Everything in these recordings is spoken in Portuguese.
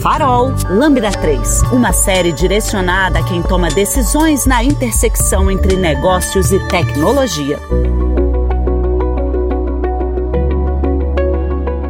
Farol Lambda 3, uma série direcionada a quem toma decisões na intersecção entre negócios e tecnologia.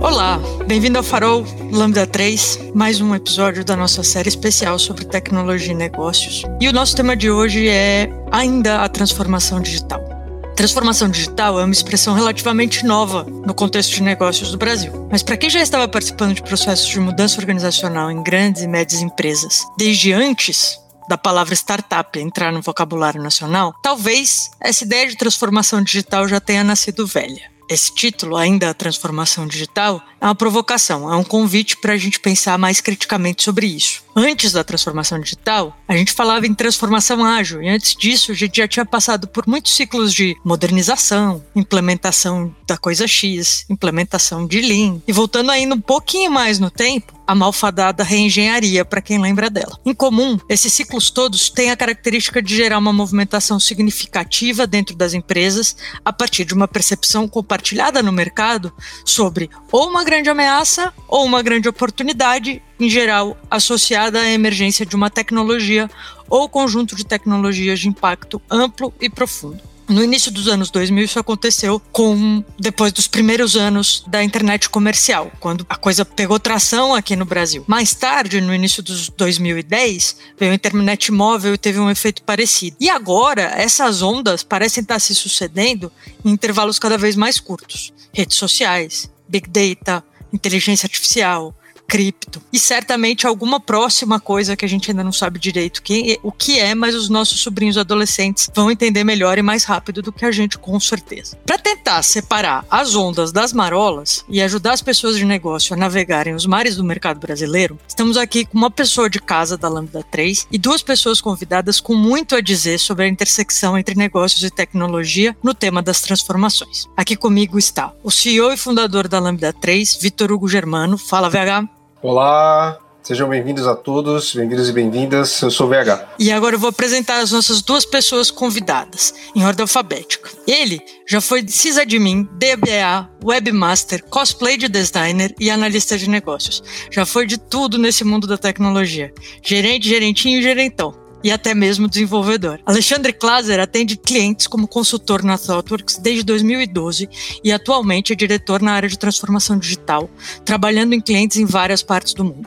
Olá, bem-vindo ao Farol Lambda 3, mais um episódio da nossa série especial sobre tecnologia e negócios. E o nosso tema de hoje é ainda a transformação digital. Transformação digital é uma expressão relativamente nova no contexto de negócios do Brasil. Mas para quem já estava participando de processos de mudança organizacional em grandes e médias empresas desde antes da palavra startup entrar no vocabulário nacional, talvez essa ideia de transformação digital já tenha nascido velha. Esse título, ainda a transformação digital, é uma provocação, é um convite para a gente pensar mais criticamente sobre isso. Antes da transformação digital, a gente falava em transformação ágil, e antes disso a gente já tinha passado por muitos ciclos de modernização, implementação da coisa X, implementação de Lean, e voltando ainda um pouquinho mais no tempo, a malfadada reengenharia, para quem lembra dela. Em comum, esses ciclos todos têm a característica de gerar uma movimentação significativa dentro das empresas a partir de uma percepção compartilhada no mercado sobre ou uma grande ameaça ou uma grande oportunidade, em geral associada à emergência de uma tecnologia ou conjunto de tecnologias de impacto amplo e profundo. No início dos anos 2000, isso aconteceu com depois dos primeiros anos da internet comercial, quando a coisa pegou tração aqui no Brasil. Mais tarde, no início dos 2010, veio a internet móvel e teve um efeito parecido. E agora, essas ondas parecem estar se sucedendo em intervalos cada vez mais curtos. Redes sociais, big data, inteligência artificial, cripto. E certamente alguma próxima coisa que a gente ainda não sabe direito quem, o que é, mas os nossos sobrinhos adolescentes vão entender melhor e mais rápido do que a gente, com certeza. Para tentar separar as ondas das marolas e ajudar as pessoas de negócio a navegarem os mares do mercado brasileiro, estamos aqui com uma pessoa de casa da Lambda 3 e duas pessoas convidadas com muito a dizer sobre a intersecção entre negócios e tecnologia no tema das transformações. Aqui comigo está o CEO e fundador da Lambda 3, Vitor Hugo Germano. Fala, VH. Olá, sejam bem-vindos a todos, bem-vindos e bem-vindas. Eu sou o VH. E agora eu vou apresentar as nossas duas pessoas convidadas, em ordem alfabética. Ele já foi sysadmin, DBA, webmaster, cosplay de designer e analista de negócios. Já foi de tudo nesse mundo da tecnologia. Gerente, gerentinho e gerentão e até mesmo desenvolvedor. Alexandre Klaser atende clientes como consultor na ThoughtWorks desde 2012 e atualmente é diretor na área de transformação digital, trabalhando em clientes em várias partes do mundo.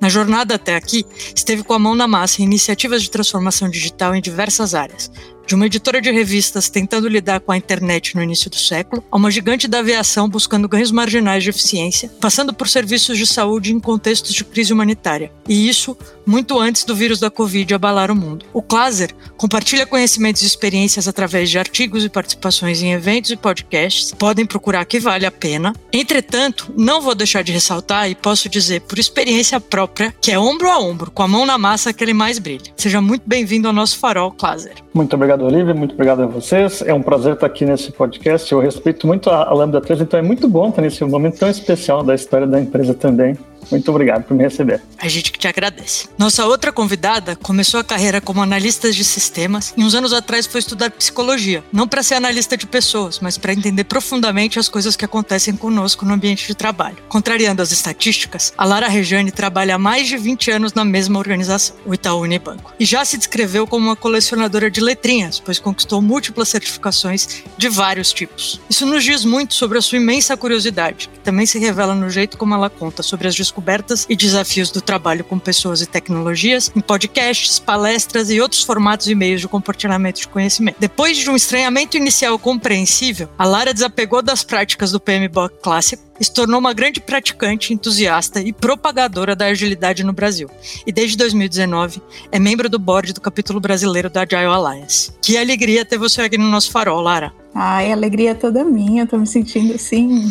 Na jornada até aqui, esteve com a mão na massa em iniciativas de transformação digital em diversas áreas, de uma editora de revistas tentando lidar com a internet no início do século, a uma gigante da aviação buscando ganhos marginais de eficiência, passando por serviços de saúde em contextos de crise humanitária. E isso muito antes do vírus da Covid abalar o mundo. O Klaser compartilha conhecimentos e experiências através de artigos e participações em eventos e podcasts. Podem procurar que vale a pena. Entretanto, não vou deixar de ressaltar e posso dizer por experiência própria que é ombro a ombro, com a mão na massa que ele mais brilha. Seja muito bem-vindo ao nosso farol, Klaser. Muito obrigado, Olivia. Muito obrigado a vocês. É um prazer estar aqui nesse podcast. Eu respeito muito a Lambda 3, então é muito bom estar nesse momento tão especial da história da empresa também. Muito obrigado por me receber. A gente que te agradece. Nossa outra convidada começou a carreira como analista de sistemas e uns anos atrás foi estudar psicologia. Não para ser analista de pessoas, mas para entender profundamente as coisas que acontecem conosco no ambiente de trabalho. Contrariando as estatísticas, a Lara Rejane trabalha há mais de 20 anos na mesma organização, o Itaú Unibanco. E já se descreveu como uma colecionadora de letrinhas, pois conquistou múltiplas certificações de vários tipos. Isso nos diz muito sobre a sua imensa curiosidade, que também se revela no jeito como ela conta sobre as descobertas e desafios do trabalho com pessoas e tecnologias em podcasts, palestras e outros formatos e meios de compartilhamento de conhecimento. Depois de um estranhamento inicial compreensível, a Lara desapegou das práticas do PMBOK clássico e se tornou uma grande praticante, entusiasta e propagadora da agilidade no Brasil. E desde 2019 é membro do board do capítulo brasileiro da Agile Alliance. Que alegria ter você aqui no nosso farol, Lara. Ai, alegria toda minha. Tô me sentindo assim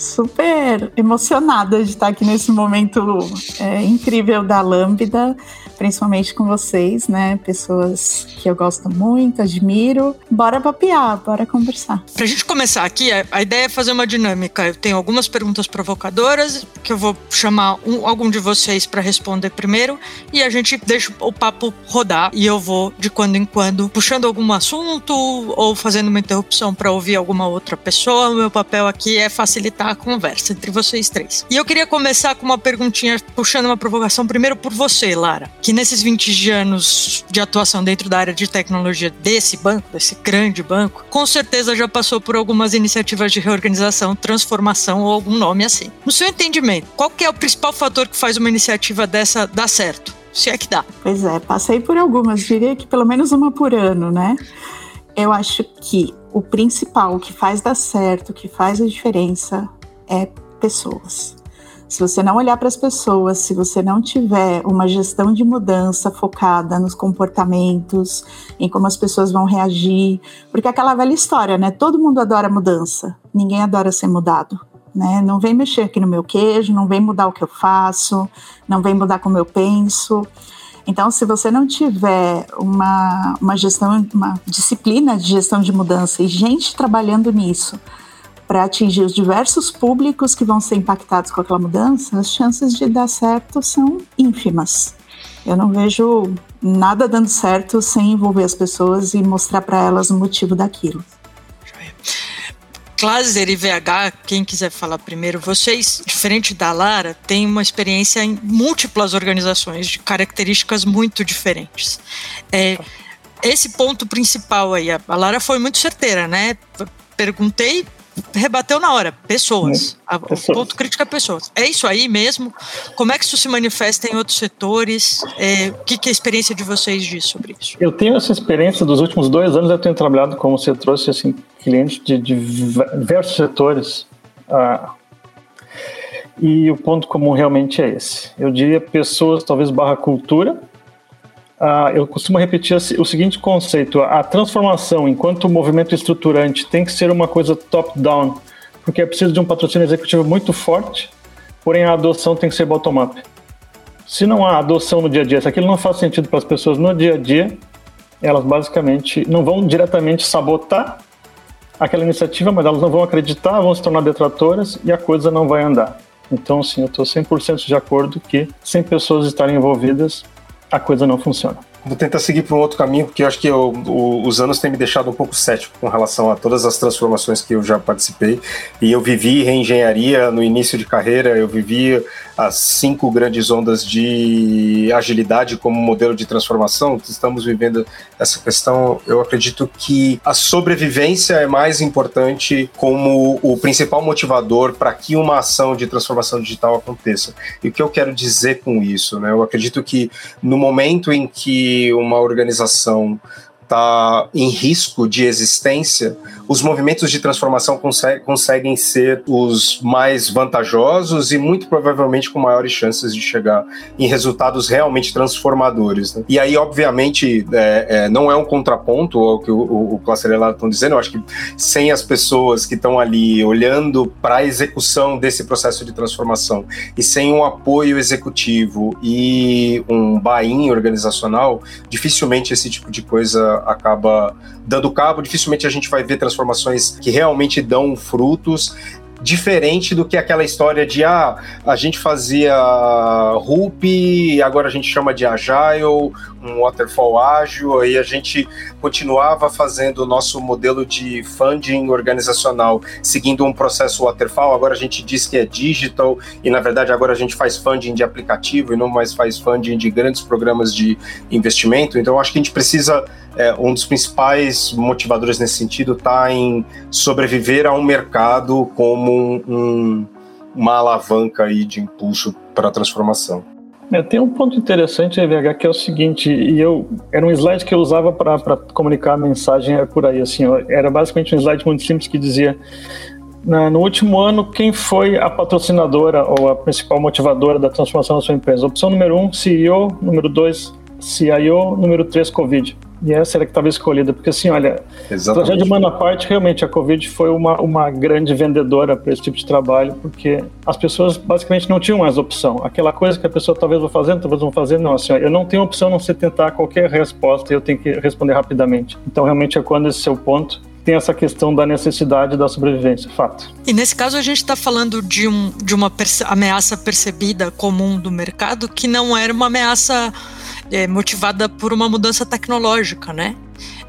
super emocionada de estar aqui nesse momento é, incrível da Lambda principalmente com vocês, né? Pessoas que eu gosto muito, admiro. Bora papiar, bora conversar. Pra gente começar aqui, a ideia é fazer uma dinâmica. Eu tenho algumas perguntas provocadoras que eu vou chamar um, algum de vocês para responder primeiro e a gente deixa o papo rodar e eu vou de quando em quando puxando algum assunto ou fazendo uma interrupção para ouvir alguma outra pessoa. O meu papel aqui é facilitar a conversa entre vocês três. E eu queria começar com uma perguntinha, puxando uma provocação primeiro por você, Lara, que nesses 20 anos de atuação dentro da área de tecnologia desse banco, desse grande banco, com certeza já passou por algumas iniciativas de reorganização, transformação ou algum nome assim. No seu entendimento, qual que é o principal fator que faz uma iniciativa dessa dar certo? Se é que dá. Pois é, passei por algumas, diria que pelo menos uma por ano, né? Eu acho que o principal, que faz dar certo, que faz a diferença é pessoas. Se você não olhar para as pessoas, se você não tiver uma gestão de mudança focada nos comportamentos, em como as pessoas vão reagir, porque é aquela velha história, né? Todo mundo adora mudança, ninguém adora ser mudado. Né? Não vem mexer aqui no meu queijo, não vem mudar o que eu faço, não vem mudar como eu penso. Então, se você não tiver uma, uma gestão, uma disciplina de gestão de mudança e gente trabalhando nisso para atingir os diversos públicos que vão ser impactados com aquela mudança, as chances de dar certo são ínfimas. Eu não vejo nada dando certo sem envolver as pessoas e mostrar para elas o motivo daquilo. Glaser e VH, quem quiser falar primeiro, vocês, diferente da Lara, têm uma experiência em múltiplas organizações de características muito diferentes. É, esse ponto principal aí, a Lara foi muito certeira, né? Perguntei rebateu na hora, pessoas. A, o ponto crítico é pessoas. É isso aí mesmo? Como é que isso se manifesta em outros setores? É, o que, que, é a experiência de vocês diz sobre isso? Eu tenho essa experiência dos últimos dois anos, eu tenho trabalhado, como você trouxe, assim, clientes de, de diversos setores. Ah, e o ponto comum realmente é esse. Eu diria pessoas, talvez barra cultura, Uh, eu costumo repetir o seguinte conceito: a transformação, enquanto movimento estruturante, tem que ser uma coisa top-down, porque é preciso de um patrocínio executivo muito forte, porém a adoção tem que ser bottom-up. Se não há adoção no dia a dia, se aquilo não faz sentido para as pessoas no dia a dia, elas basicamente não vão diretamente sabotar aquela iniciativa, mas elas não vão acreditar, vão se tornar detratoras e a coisa não vai andar. Então, sim, eu estou 100% de acordo que sem pessoas estarem envolvidas, a coisa não funciona. Vou tentar seguir por um outro caminho, porque eu acho que eu, o, os anos têm me deixado um pouco cético com relação a todas as transformações que eu já participei. E eu vivi reengenharia no início de carreira, eu vivi as cinco grandes ondas de agilidade como modelo de transformação, estamos vivendo essa questão. Eu acredito que a sobrevivência é mais importante como o principal motivador para que uma ação de transformação digital aconteça. E o que eu quero dizer com isso? Né? Eu acredito que no momento em que uma organização está em risco de existência, os movimentos de transformação consegue, conseguem ser os mais vantajosos e muito provavelmente com maiores chances de chegar em resultados realmente transformadores. Né? E aí, obviamente, é, é, não é um contraponto ao que o, o, o estão dizendo, eu acho que sem as pessoas que estão ali olhando para a execução desse processo de transformação e sem um apoio executivo e um buy-in organizacional, dificilmente esse tipo de coisa acaba dando cabo, dificilmente a gente vai ver transformações que realmente dão frutos diferente do que aquela história de ah, a gente fazia RUP agora a gente chama de Agile, um waterfall ágil, aí a gente continuava fazendo o nosso modelo de funding organizacional seguindo um processo waterfall, agora a gente diz que é digital e na verdade agora a gente faz funding de aplicativo e não mais faz funding de grandes programas de investimento, então acho que a gente precisa é, um dos principais motivadores nesse sentido está em sobreviver a um mercado como um, um, uma alavanca aí de impulso para a transformação. É, tem um ponto interessante, EVH, que é o seguinte, e eu era um slide que eu usava para comunicar a mensagem é por aí, assim, era basicamente um slide muito simples que dizia no último ano, quem foi a patrocinadora ou a principal motivadora da transformação da sua empresa? Opção número um, CEO, número dois, CIO, número três, Covid. E essa era que estava escolhida, porque assim, olha, tragédia humana à parte, realmente a Covid foi uma, uma grande vendedora para esse tipo de trabalho, porque as pessoas basicamente não tinham mais opção. Aquela coisa que a pessoa talvez vá fazendo, talvez não fazer, não, assim, ó, eu não tenho opção não se tentar qualquer resposta, eu tenho que responder rapidamente. Então, realmente é quando esse seu ponto tem essa questão da necessidade da sobrevivência, fato. E nesse caso a gente está falando de, um, de uma perce ameaça percebida comum do mercado que não era uma ameaça é, motivada por uma mudança tecnológica, né?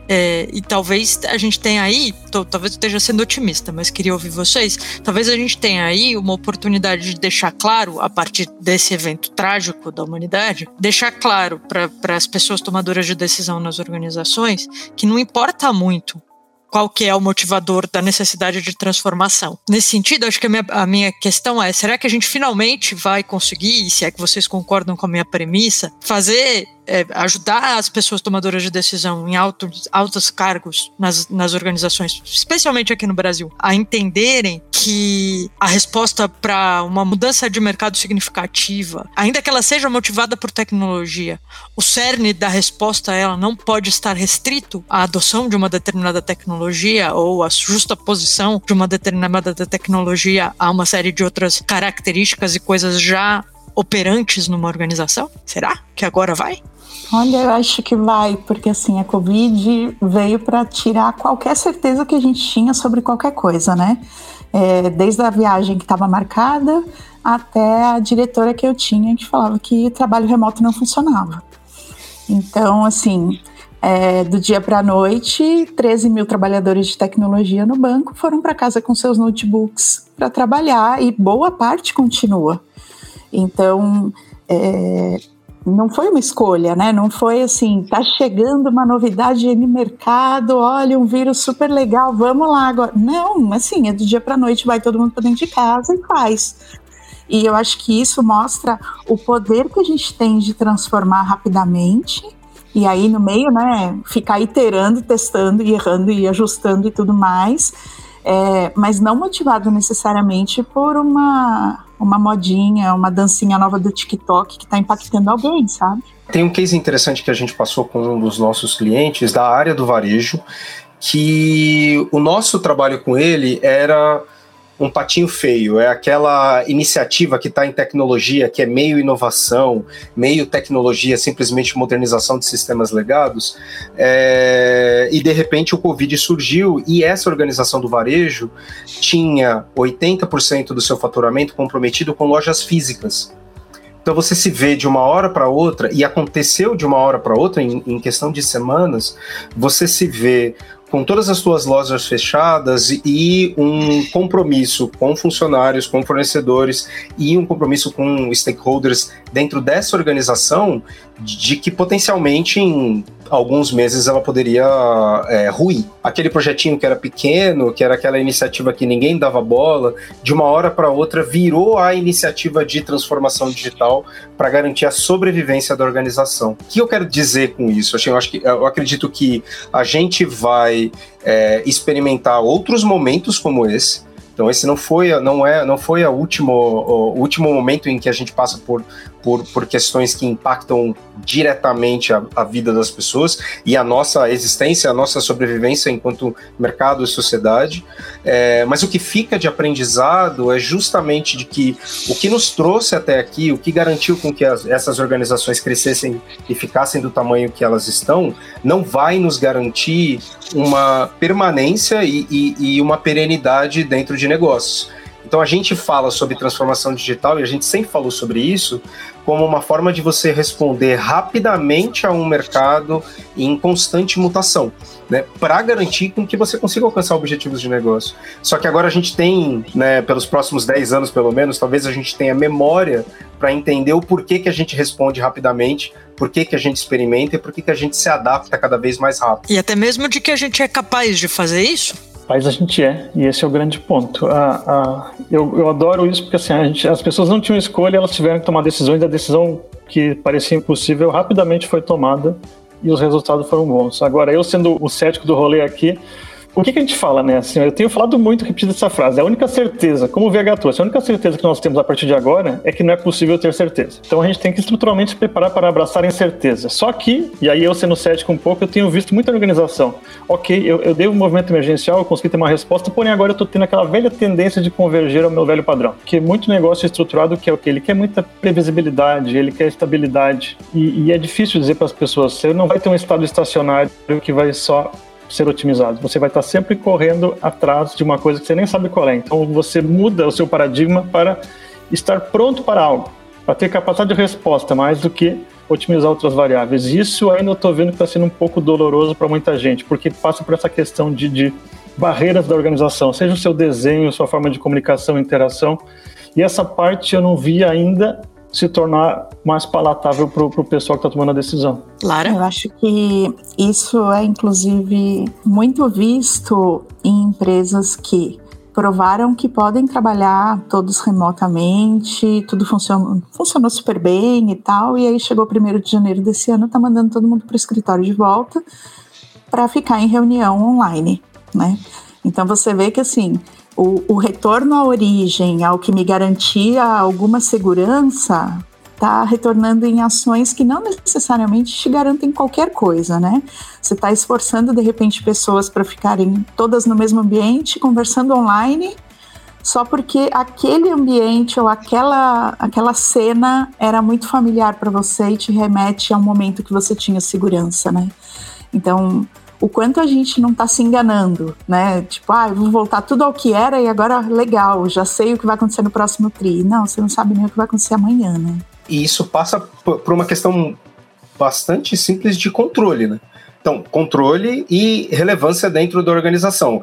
É, e talvez a gente tenha aí, tô, talvez eu esteja sendo otimista, mas queria ouvir vocês. Talvez a gente tenha aí uma oportunidade de deixar claro, a partir desse evento trágico da humanidade, deixar claro para as pessoas tomadoras de decisão nas organizações que não importa muito qual que é o motivador da necessidade de transformação. Nesse sentido, acho que a minha, a minha questão é, será que a gente finalmente vai conseguir, se é que vocês concordam com a minha premissa, fazer é, ajudar as pessoas tomadoras de decisão em altos, altos cargos nas, nas organizações, especialmente aqui no Brasil, a entenderem que a resposta para uma mudança de mercado significativa, ainda que ela seja motivada por tecnologia, o cerne da resposta ela não pode estar restrito à adoção de uma determinada tecnologia ou à justa posição de uma determinada tecnologia a uma série de outras características e coisas já operantes numa organização? Será que agora vai? Olha, eu acho que vai, porque assim, a Covid veio para tirar qualquer certeza que a gente tinha sobre qualquer coisa, né? É, desde a viagem que estava marcada até a diretora que eu tinha que falava que trabalho remoto não funcionava. Então, assim, é, do dia para a noite, 13 mil trabalhadores de tecnologia no banco foram para casa com seus notebooks para trabalhar e boa parte continua. Então, é, não foi uma escolha, né? Não foi assim, tá chegando uma novidade no mercado, olha, um vírus super legal, vamos lá agora. Não, assim, é do dia para noite, vai todo mundo para dentro de casa e faz. E eu acho que isso mostra o poder que a gente tem de transformar rapidamente. E aí no meio, né, ficar iterando, testando e errando e ajustando e tudo mais, é, mas não motivado necessariamente por uma uma modinha, uma dancinha nova do TikTok que está impactando alguém, sabe? Tem um case interessante que a gente passou com um dos nossos clientes da área do varejo, que o nosso trabalho com ele era um patinho feio, é aquela iniciativa que está em tecnologia, que é meio inovação, meio tecnologia, simplesmente modernização de sistemas legados, é, e de repente o Covid surgiu e essa organização do varejo tinha 80% do seu faturamento comprometido com lojas físicas. Então você se vê de uma hora para outra, e aconteceu de uma hora para outra, em, em, questão de semanas, você se vê com todas as suas lojas fechadas e um compromisso com funcionários, com fornecedores e um compromisso com stakeholders dentro dessa organização de que potencialmente em alguns meses ela poderia é, ruir. Aquele projetinho que era pequeno, que era aquela iniciativa que ninguém dava bola, de uma hora para outra virou a iniciativa de transformação digital para garantir a sobrevivência da organização. O que eu quero dizer com isso? Eu, acho que, eu acredito que a gente vai é, experimentar outros momentos como esse então esse não foi, não é, não foi a último, o último momento em que a gente passa por, por, por questões que impactam diretamente a, a, vida das pessoas e a nossa existência, a nossa sobrevivência enquanto mercado e sociedade. É, mas o que fica de aprendizado é justamente de que o que nos trouxe até aqui, o que garantiu com que as, essas organizações crescessem e ficassem do tamanho que elas estão, não vai nos garantir uma permanência e, e, e uma perenidade dentro de negócios. Então a gente fala sobre transformação digital e a gente sempre falou sobre isso como uma forma de você responder rapidamente a um mercado em constante mutação, né, para garantir com que você consiga alcançar objetivos de negócio. Só que agora a gente tem, né, pelos próximos 10 anos pelo menos, talvez a gente tenha memória para entender o porquê que a gente responde rapidamente, por que, a gente experimenta e por que, que a gente se adapta cada vez mais rápido. E até mesmo de que a gente é capaz de fazer isso Mas a gente é, e esse é o grande ponto. Ah, ah, eu, eu adoro isso porque assim, gente, as pessoas não tinham escolha, elas tiveram que tomar decisões, e a decisão que parecia impossível rapidamente foi tomada e os resultados foram bons. Agora, eu sendo o cético do rolê aqui, o que, que, a gente fala, né? Assim, eu tenho falado muito, repetido essa frase. A única certeza, como o VH trouxe, a única certeza que nós temos a partir de agora é que não é possível ter certeza. Então a gente tem que estruturalmente se preparar para abraçar a incerteza. Só que, e aí eu sendo cético um pouco, eu tenho visto muita organização. Ok, eu, eu dei um movimento emergencial, eu consegui ter uma resposta, porém agora eu estou tendo aquela velha tendência de converger ao meu velho padrão. Que muito negócio estruturado que é o que? Ele quer muita previsibilidade, ele quer estabilidade. E, e é difícil dizer para as pessoas, você não vai ter um estado estacionário que vai só ser otimizado. Você vai estar sempre correndo atrás de uma coisa que você nem sabe qual é. Então você muda o seu paradigma para estar pronto para algo, para ter capacidade de resposta mais do que otimizar outras variáveis. Isso ainda eu estou vendo que está sendo um pouco doloroso para muita gente, porque passa por essa questão de, de barreiras da organização, seja o seu desenho, sua forma de comunicação, interação. E essa parte eu não vi ainda se tornar mais palatável para o pessoal que está tomando a decisão. Lara? Eu acho que isso é, inclusive, muito visto em empresas que provaram que podem trabalhar todos remotamente, tudo funcionou, funcionou super bem e tal, e aí chegou o primeiro de janeiro desse ano, tá mandando todo mundo para o escritório de volta para ficar em reunião online, né? Então você vê que assim, o, o retorno à origem, ao que me garantia alguma segurança, está retornando em ações que não necessariamente te garantem qualquer coisa, né? Você está esforçando de repente pessoas para ficarem todas no mesmo ambiente, conversando online, só porque aquele ambiente ou aquela, aquela cena era muito familiar para você e te remete a um momento que você tinha segurança, né? Então, o quanto a gente não está se enganando, né? Tipo, ah, eu vou voltar tudo ao que era e agora legal, já sei o que vai acontecer no próximo tri. Não, você não sabe nem o que vai acontecer amanhã, né? E isso passa por uma questão bastante simples de controle, né? Então, controle e relevância dentro da organização.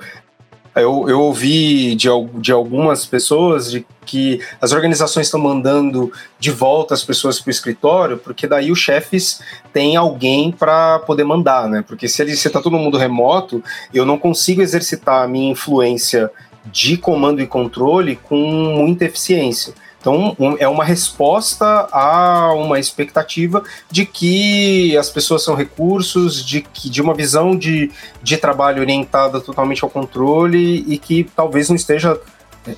Eu, eu ouvi de, de algumas pessoas de que as organizações estão mandando de volta as pessoas para o escritório, porque daí os chefes têm alguém para poder mandar, né? Porque se está todo mundo remoto, eu não consigo exercitar a minha influência de comando e controle com muita eficiência. Então, um, é uma resposta a uma expectativa de que as pessoas são recursos, de, que, de uma visão de, de trabalho orientada totalmente ao controle e que talvez não esteja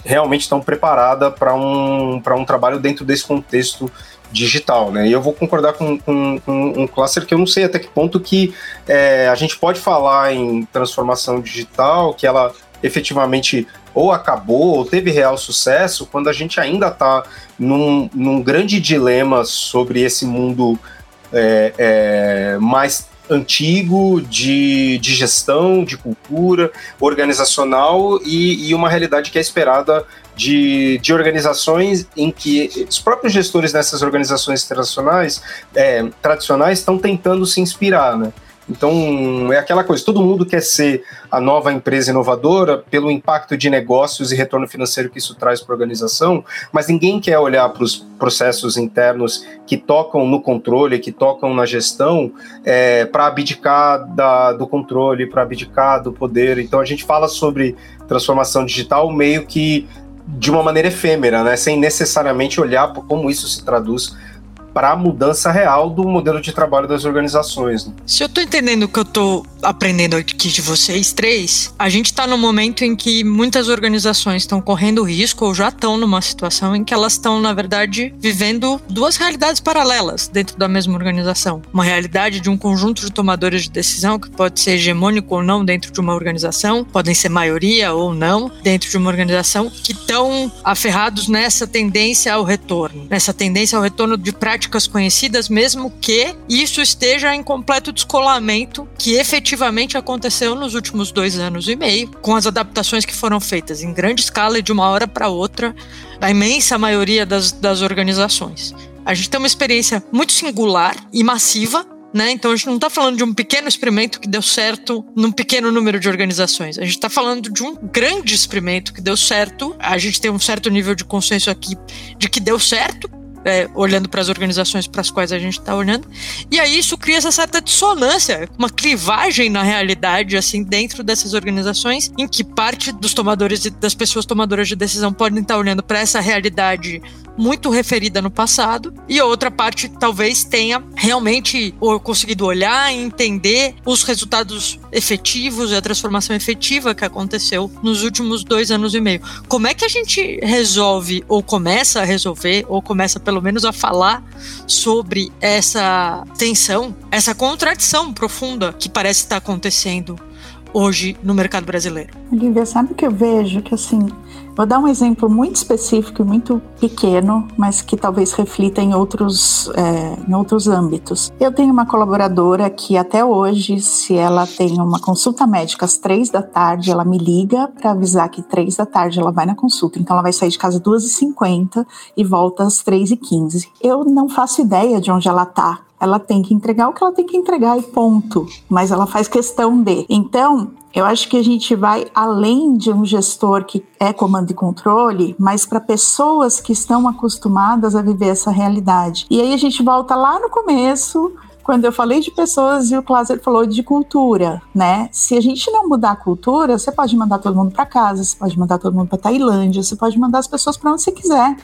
realmente tão preparada para um, um trabalho dentro desse contexto digital, né? E eu vou concordar com, com, com, um cluster que eu não sei até que ponto que é, a gente pode falar em transformação digital, que ela efetivamente ou acabou ou teve real sucesso quando a gente ainda está num, num, grande dilema sobre esse mundo é, é, mais antigo de, de, gestão, de cultura organizacional e, e, uma realidade que é esperada de, de, organizações em que os próprios gestores dessas organizações é, tradicionais estão tentando se inspirar, né? Então, é aquela coisa, todo mundo quer ser a nova empresa inovadora pelo impacto de negócios e retorno financeiro que isso traz para a organização, mas ninguém quer olhar para os processos internos que tocam no controle, que tocam na gestão, é, para abdicar da, do controle, para abdicar do poder. Então, a gente fala sobre transformação digital meio que de uma maneira efêmera, né? sem necessariamente olhar como isso se traduz para a mudança real do modelo de trabalho das organizações. Né? Se eu estou entendendo o que eu estou aprendendo aqui de vocês três, a gente está no momento em que muitas organizações estão correndo risco ou já estão numa situação em que elas estão, na verdade, vivendo duas realidades paralelas dentro da mesma organização. Uma realidade de um conjunto de tomadores de decisão que pode ser hegemônico ou não dentro de uma organização, podem ser maioria ou não dentro de uma organização, que estão aferrados nessa tendência ao retorno, nessa tendência ao retorno de práticas práticas conhecidas, mesmo que isso esteja em completo descolamento que efetivamente aconteceu nos últimos dois anos e meio, com as adaptações que foram feitas em grande escala e de uma hora para outra, na imensa maioria das, das organizações. A gente tem uma experiência muito singular e massiva né? Então a gente não está falando de um pequeno experimento que deu certo num pequeno número de organizações. A gente está falando de um grande experimento que deu certo. A gente tem um certo nível de consenso aqui de que deu certo, é, olhando para as organizações para as quais a gente está olhando. E aí isso cria essa certa dissonância, uma clivagem na realidade, assim, dentro dessas organizações, em que parte dos tomadores e das pessoas tomadoras de decisão podem estar tá olhando para essa realidade muito referida no passado, e outra parte talvez tenha realmente conseguido olhar e entender os resultados efetivos e a transformação efetiva que aconteceu nos últimos dois anos e meio. Como é que a gente resolve, ou começa a resolver, ou começa pelo menos a falar sobre essa tensão, essa contradição profunda que parece estar acontecendo hoje no mercado brasileiro? Olivia, sabe o que eu vejo? Que assim, Vou dar um exemplo muito específico e muito pequeno, mas que talvez reflita em outros, é, em outros âmbitos. Eu tenho uma colaboradora que até hoje, se ela tem uma consulta médica às três da tarde, ela me liga para avisar que três da tarde ela vai na consulta. Então ela vai sair de casa duas e cinquenta e volta às três e quinze. Eu não faço ideia de onde ela está ela tem que entregar o que ela tem que entregar e ponto. Mas ela faz questão de. Então, eu acho que a gente vai além de um gestor que é comando e controle, mas para pessoas que estão acostumadas a viver essa realidade. E aí a gente volta lá no começo quando eu falei de pessoas e o Cláudio falou de cultura, né? Se a gente não mudar a cultura, você pode mandar todo mundo para casa, você pode mandar todo mundo para Tailândia, você pode mandar as pessoas para onde você quiser.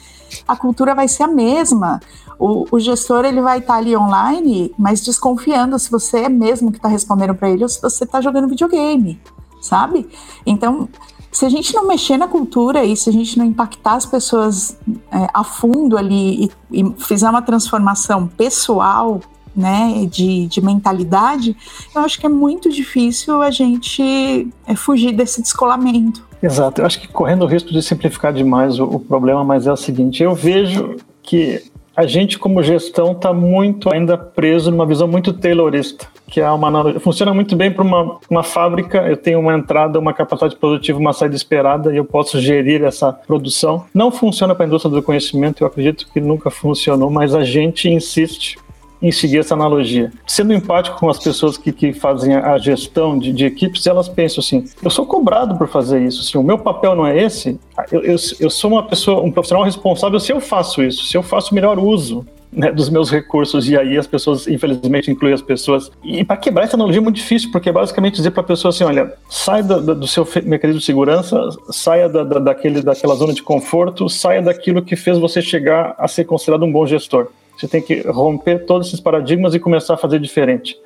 A cultura vai ser a mesma. O, o gestor ele vai estar tá ali online, mas desconfiando se você é mesmo que está respondendo para ele ou se você está jogando videogame, sabe? Então se a gente não mexer na cultura e se a gente não impactar as pessoas é, a fundo ali e, e, fizer uma transformação pessoal né, de, de mentalidade, eu acho que é muito difícil a gente é, fugir desse descolamento. Exato, eu acho que correndo o risco de simplificar demais o, o problema, mas é o seguinte, eu vejo que a gente como gestão está muito ainda preso numa visão muito taylorista, que é uma funciona muito bem para uma, uma fábrica. Eu tenho uma entrada, uma capacidade produtiva, uma saída esperada e eu posso gerir essa produção. Não funciona para a indústria do conhecimento. Eu acredito que nunca funcionou, mas a gente insiste em seguir essa analogia. Sendo empático com as pessoas que, que fazem a gestão de, de equipes, elas pensam assim: eu sou cobrado por fazer isso, assim, o meu papel não é esse. Eu, eu, eu sou uma pessoa, um profissional responsável se eu faço isso, se eu faço o melhor uso né, dos meus recursos, e aí as pessoas, infelizmente, incluem as pessoas. E para quebrar essa analogia é muito difícil, porque é basicamente dizer para a pessoa assim: olha, sai da, da, do seu mecanismo de segurança, saia da, daquele, daquela zona de conforto, saia daquilo que fez você chegar a ser considerado um bom gestor. Você tem que romper todos esses paradigmas e começar a fazer diferente.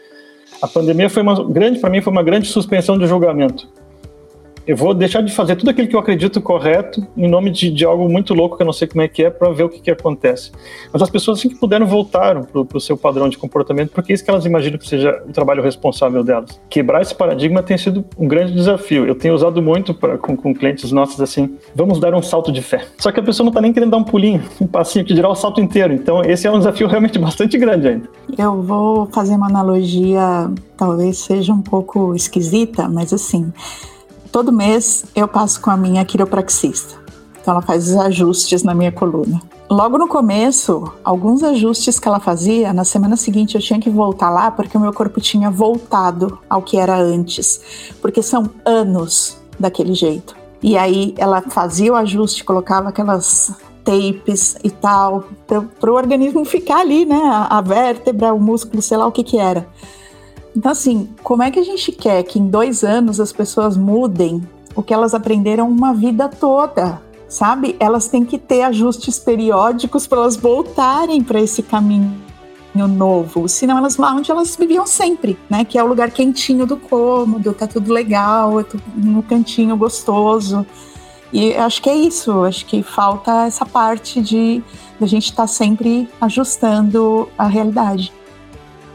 A pandemia foi uma grande, para mim, foi uma grande suspensão de julgamento eu vou deixar de fazer tudo aquilo que eu acredito correto em nome de, de algo muito louco que eu não sei como é que é para ver o que, que acontece. Mas as pessoas assim que puderam voltaram para o seu padrão de comportamento porque é isso que elas imaginam que seja o trabalho responsável delas. Quebrar esse paradigma tem sido um grande desafio. Eu tenho usado muito pra, com, com clientes nossos assim, vamos dar um salto de fé. Só que a pessoa não está nem querendo dar um pulinho, um passinho, que dirá o salto inteiro. Então esse é um desafio realmente bastante grande ainda. Eu vou fazer uma analogia, talvez seja um pouco esquisita, mas assim, Todo mês eu passo com a minha quiropraxista. Então ela faz os ajustes na minha coluna. Logo no começo, alguns ajustes que ela fazia, na semana seguinte eu tinha que voltar lá porque o meu corpo tinha voltado ao que era antes, porque são anos daquele jeito. E aí ela fazia o ajuste, colocava aquelas tapes e tal, para o organismo ficar ali, né? A vértebra, o músculo, sei lá o que que era. Então, assim, como é que a gente quer que em dois anos as pessoas mudem o que elas aprenderam uma vida toda? Sabe? Elas têm que ter ajustes periódicos para elas voltarem para esse caminho novo, senão elas vão onde elas viviam sempre, né? Que é o lugar quentinho do cômodo, tá tudo legal, é no cantinho gostoso. E acho que é isso, acho que falta essa parte de a gente estar tá sempre ajustando a realidade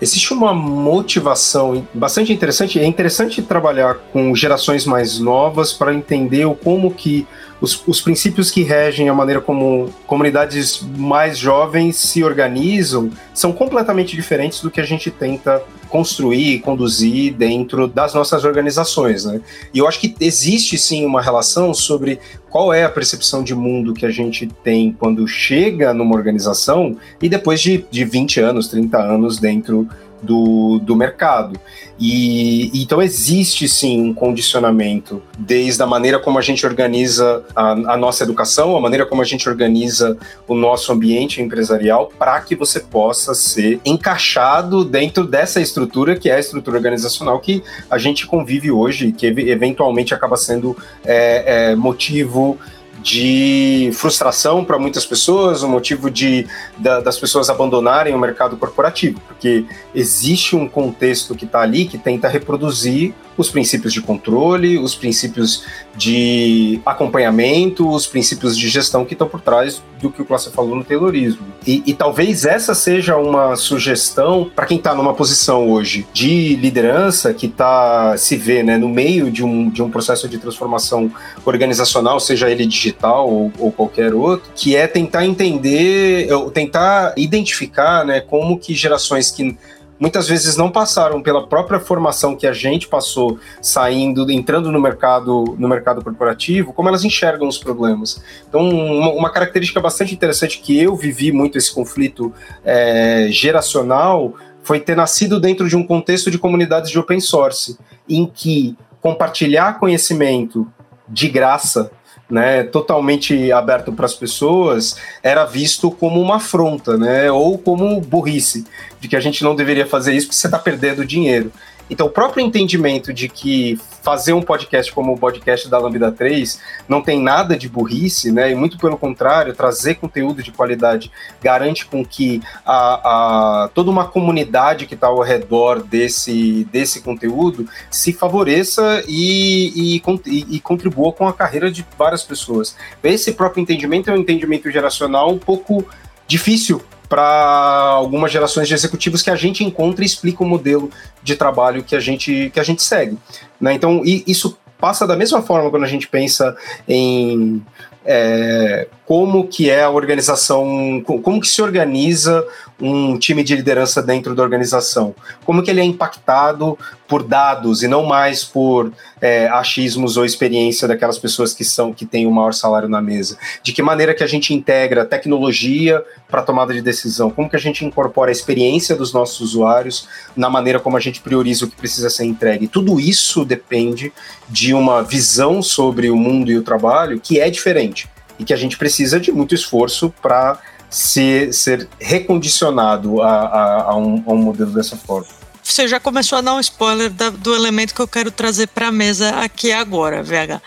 existe uma motivação bastante interessante. É interessante trabalhar com gerações mais novas para entender como que os, os, princípios que regem a maneira como comunidades mais jovens se organizam são completamente diferentes do que a gente tenta construir e conduzir dentro das nossas organizações. Né? E eu acho que existe sim uma relação sobre qual é a percepção de mundo que a gente tem quando chega numa organização e depois de, de 20 anos, 30 anos dentro do, do mercado. E então existe sim um condicionamento, desde a maneira como a gente organiza a, a nossa educação, a maneira como a gente organiza o nosso ambiente empresarial, para que você possa ser encaixado dentro dessa estrutura que é a estrutura organizacional que a gente convive hoje, que eventualmente acaba sendo é, é, motivo de frustração para muitas pessoas, o um motivo de da, das pessoas abandonarem o mercado corporativo, porque existe um contexto que está ali que tenta reproduzir os princípios de controle, os princípios de acompanhamento, os princípios de gestão que estão por trás do que o Clássico falou no Taylorismo. E, e talvez essa seja uma sugestão para quem está numa posição hoje de liderança, que tá, se vê né, no meio de um, de um processo de transformação organizacional, seja ele digital ou, ou qualquer outro, que é tentar entender, tentar identificar né, como que gerações que muitas vezes não passaram pela própria formação que a gente passou saindo, entrando no mercado, no mercado corporativo, como elas enxergam os problemas. Então, uma, uma característica bastante interessante que eu vivi muito esse conflito é, geracional foi ter nascido dentro de um contexto de comunidades de open source, em que compartilhar conhecimento de graça né, totalmente aberto para as pessoas, era visto como uma afronta, né, ou como burrice, de que a gente não deveria fazer isso porque você está perdendo dinheiro. Então, o próprio entendimento de que fazer um podcast como o podcast da Lambda 3 não tem nada de burrice, né? E muito pelo contrário, trazer conteúdo de qualidade garante com que a, a toda uma comunidade que está ao redor desse, desse conteúdo se favoreça e, e, e contribua com a carreira de várias pessoas. Esse próprio entendimento é um entendimento geracional um pouco difícil para algumas gerações de executivos que a gente encontra e explica o modelo de trabalho que a gente, que a gente segue. Né? Então, isso passa da mesma forma quando a gente pensa em é, como que é a organização, como que se organiza um time de liderança dentro da organização, como que ele é impactado por dados e não mais por é, achismos ou experiência daquelas pessoas que são que têm o maior salário na mesa, de que maneira que a gente integra tecnologia para tomada de decisão, como que a gente incorpora a experiência dos nossos usuários na maneira como a gente prioriza o que precisa ser entregue. Tudo isso depende de uma visão sobre o mundo e o trabalho que é diferente e que a gente precisa de muito esforço para ser, ser recondicionado a, a, a, um, a um modelo dessa forma você já começou a dar um spoiler da, do elemento que eu quero trazer para a mesa aqui agora, VH.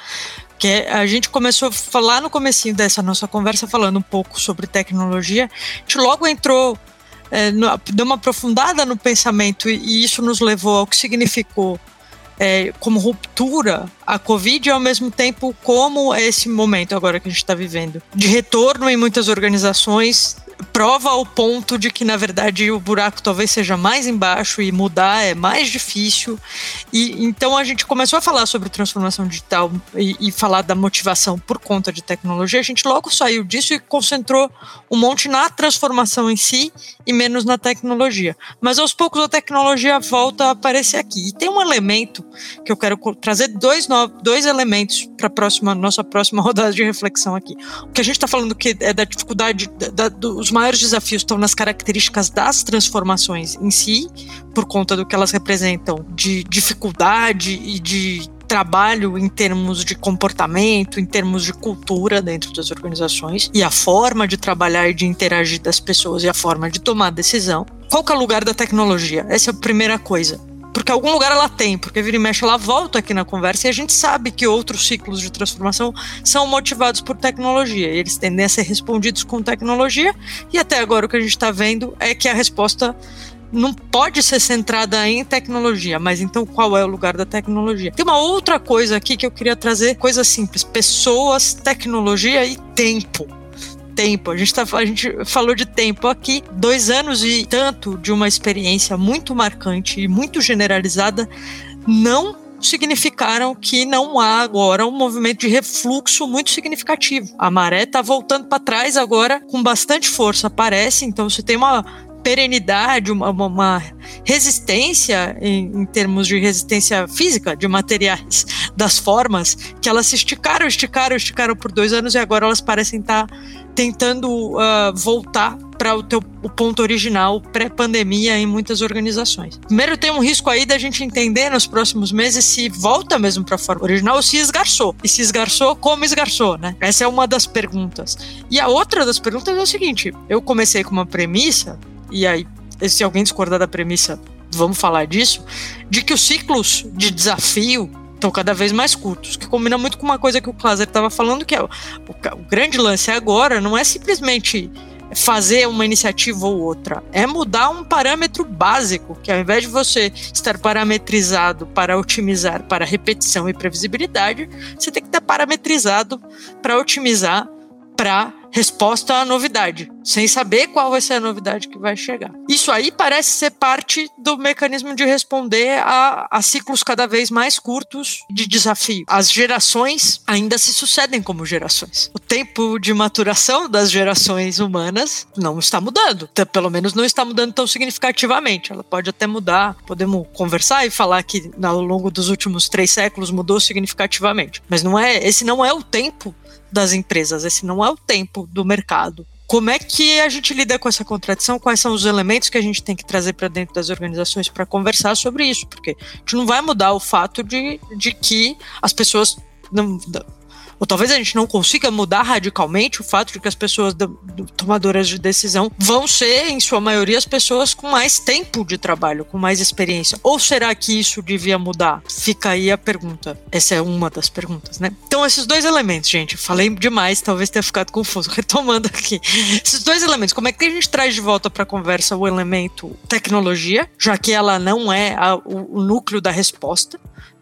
Que a gente começou a falar no comecinho dessa nossa conversa falando um pouco sobre tecnologia. A gente logo entrou, é, no, deu uma aprofundada no pensamento e, e isso nos levou ao que significou é, como ruptura a Covid e ao mesmo tempo como esse momento agora que a gente está vivendo de retorno em muitas organizações prova ao ponto de que, na verdade, o buraco talvez seja mais embaixo e mudar é mais difícil. E então a gente começou a falar sobre transformação digital e, e falar da motivação por conta de tecnologia. A gente logo saiu disso e concentrou um monte na transformação em si e menos na tecnologia. Mas aos poucos a tecnologia volta a aparecer aqui. E tem um elemento que eu quero trazer dois, dois elementos para a próxima, nossa próxima rodada de reflexão aqui. O que a gente está falando que é da dificuldade da, dos os maiores desafios estão nas características das transformações em si, por conta do que elas representam de dificuldade e de trabalho em termos de comportamento, em termos de cultura dentro das organizações e a forma de trabalhar e de interagir das pessoas e a forma de tomar decisão. Qual que é o lugar da tecnologia? Essa é a primeira coisa porque algum lugar ela tem, porque vira e mexe ela volta aqui na conversa e a gente sabe que outros ciclos de transformação são motivados por tecnologia. E eles tendem a ser respondidos com tecnologia. E até agora o que a gente está vendo é que a resposta não pode ser centrada em tecnologia, mas então qual é o lugar da tecnologia? Tem uma outra coisa aqui que eu queria trazer, coisa simples: pessoas, tecnologia e tempo tempo. A gente, tá, a gente falou de tempo aqui, dois anos e tanto de uma experiência muito marcante e muito generalizada, não significaram que não há agora um movimento de refluxo muito significativo. A maré está voltando para trás agora com bastante força, parece. Então, você tem uma perenidade, uma, uma resistência em, em, termos de resistência física de materiais, das formas, que elas se esticaram, esticaram, esticaram por dois anos e agora elas parecem estar tentando uh, voltar para o teu o ponto original pré-pandemia em muitas organizações. Primeiro tem um risco aí da gente entender nos próximos meses se volta mesmo para a forma original ou se esgarçou. E se esgarçou, como esgarçou, né? Essa é uma das perguntas. E a outra das perguntas é o seguinte: eu comecei com uma premissa e aí, se alguém discordar da premissa, vamos falar disso, de que os ciclos de desafio estão cada vez mais curtos, que combina muito com uma coisa que o Klaser estava falando, que é o, o, grande lance agora não é simplesmente fazer uma iniciativa ou outra. É mudar um parâmetro básico, que ao invés de você estar parametrizado para otimizar para repetição e previsibilidade, você tem que estar parametrizado para otimizar para resposta à novidade, sem saber qual vai ser a novidade que vai chegar. Isso aí parece ser parte do mecanismo de responder a, a ciclos cada vez mais curtos de desafio. As gerações ainda se sucedem como gerações. O tempo de maturação das gerações humanas não está mudando, pelo menos não está mudando tão significativamente. Ela pode até mudar, podemos conversar e falar que ao longo dos últimos três séculos mudou significativamente, mas não é esse não é o tempo das empresas, esse não é o tempo do mercado. Como é que a gente lida com essa contradição? Quais são os elementos que a gente tem que trazer para dentro das organizações para conversar sobre isso? Porque a gente não vai mudar o fato de, de que as pessoas não, ou talvez a gente não consiga mudar radicalmente o fato de que as pessoas do, do, tomadoras de decisão vão ser, em sua maioria, as pessoas com mais tempo de trabalho, com mais experiência. Ou será que isso devia mudar? Fica aí a pergunta. Essa é uma das perguntas, né? Então, esses dois elementos, gente, falei demais, talvez tenha ficado confuso. Retomando aqui. Esses dois elementos, como é que a gente traz de volta para a conversa o elemento tecnologia, já que ela não é a, o, o núcleo da resposta?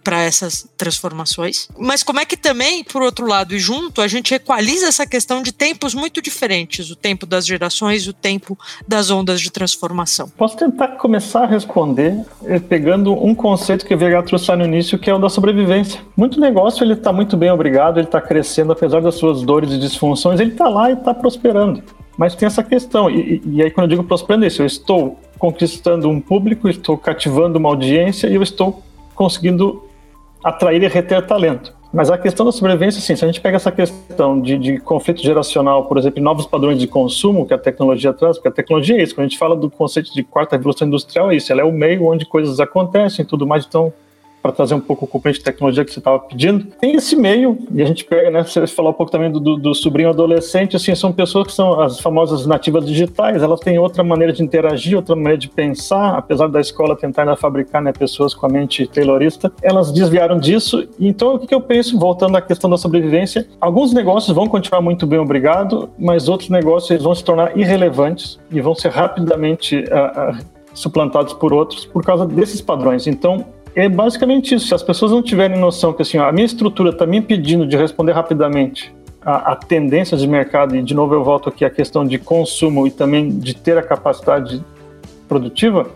Para essas transformações. Mas como é que também, por outro lado e junto, a gente equaliza essa questão de tempos muito diferentes, o tempo das gerações, o tempo das ondas de transformação? Posso tentar começar a responder eh, pegando um conceito que o VH trouxe no início, que é o da sobrevivência. Muito negócio, ele está muito bem obrigado, ele está crescendo, apesar das suas dores e disfunções, ele está lá e está prosperando. Mas tem essa questão, e, e, aí quando eu digo prosperando é isso, eu estou conquistando um público, estou cativando uma audiência e eu estou conseguindo atrair e reter talento. Mas a questão da sobrevivência, sim, se a gente pega essa questão de, de, conflito geracional, por exemplo, novos padrões de consumo que a tecnologia traz, porque a tecnologia é isso, quando a gente fala do conceito de quarta revolução industrial, é isso, ela é o meio onde coisas acontecem e tudo mais, então para trazer um pouco o componente de tecnologia que você estava pedindo. Tem esse meio, e a gente pega, né? Você falou um pouco também do, do, sobrinho adolescente, assim, são pessoas que são as famosas nativas digitais, elas têm outra maneira de interagir, outra maneira de pensar, apesar da escola tentar ainda fabricar né, pessoas com a mente taylorista, elas desviaram disso. Então, o que, que eu penso, voltando à questão da sobrevivência, alguns negócios vão continuar muito bem, obrigado, mas outros negócios vão se tornar irrelevantes e vão ser rapidamente. Uh, uh, suplantados por outros por causa desses padrões. Então, é basicamente isso. Se as pessoas não tiverem noção que assim, a minha estrutura está me impedindo de responder rapidamente a, a tendências de mercado, e de novo eu volto aqui à questão de consumo e também de ter a capacidade produtiva,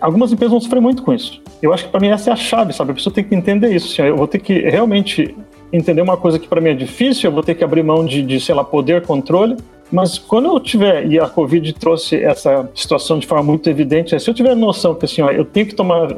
algumas empresas vão sofrer muito com isso. Eu acho que para mim essa é a chave, sabe? A pessoa tem que entender isso. Assim, eu vou ter que realmente entender uma coisa que para mim é difícil, eu vou ter que abrir mão de, de, sei lá, poder, controle, mas quando eu tiver, e a Covid trouxe essa situação de forma muito evidente, é, se eu tiver noção que assim, ó, eu tenho que tomar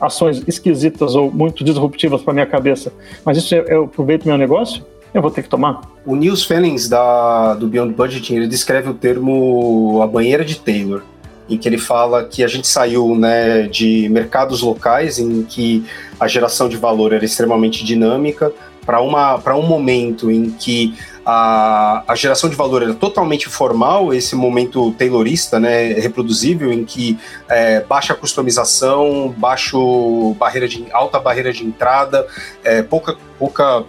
ações esquisitas ou muito disruptivas para minha cabeça, mas isso eu, eu aproveito meu negócio, eu vou ter que tomar. O Nils Fennings da, do Beyond Budgeting, ele descreve o termo a banheira de Taylor, em que ele fala que a gente saiu né, de mercados locais em que a geração de valor era extremamente dinâmica para um momento em que a, a geração de valor era totalmente formal, esse momento taylorista, né, reproduzível, em que é, baixa customização, baixo barreira de, alta barreira de entrada, é, pouca, pouca,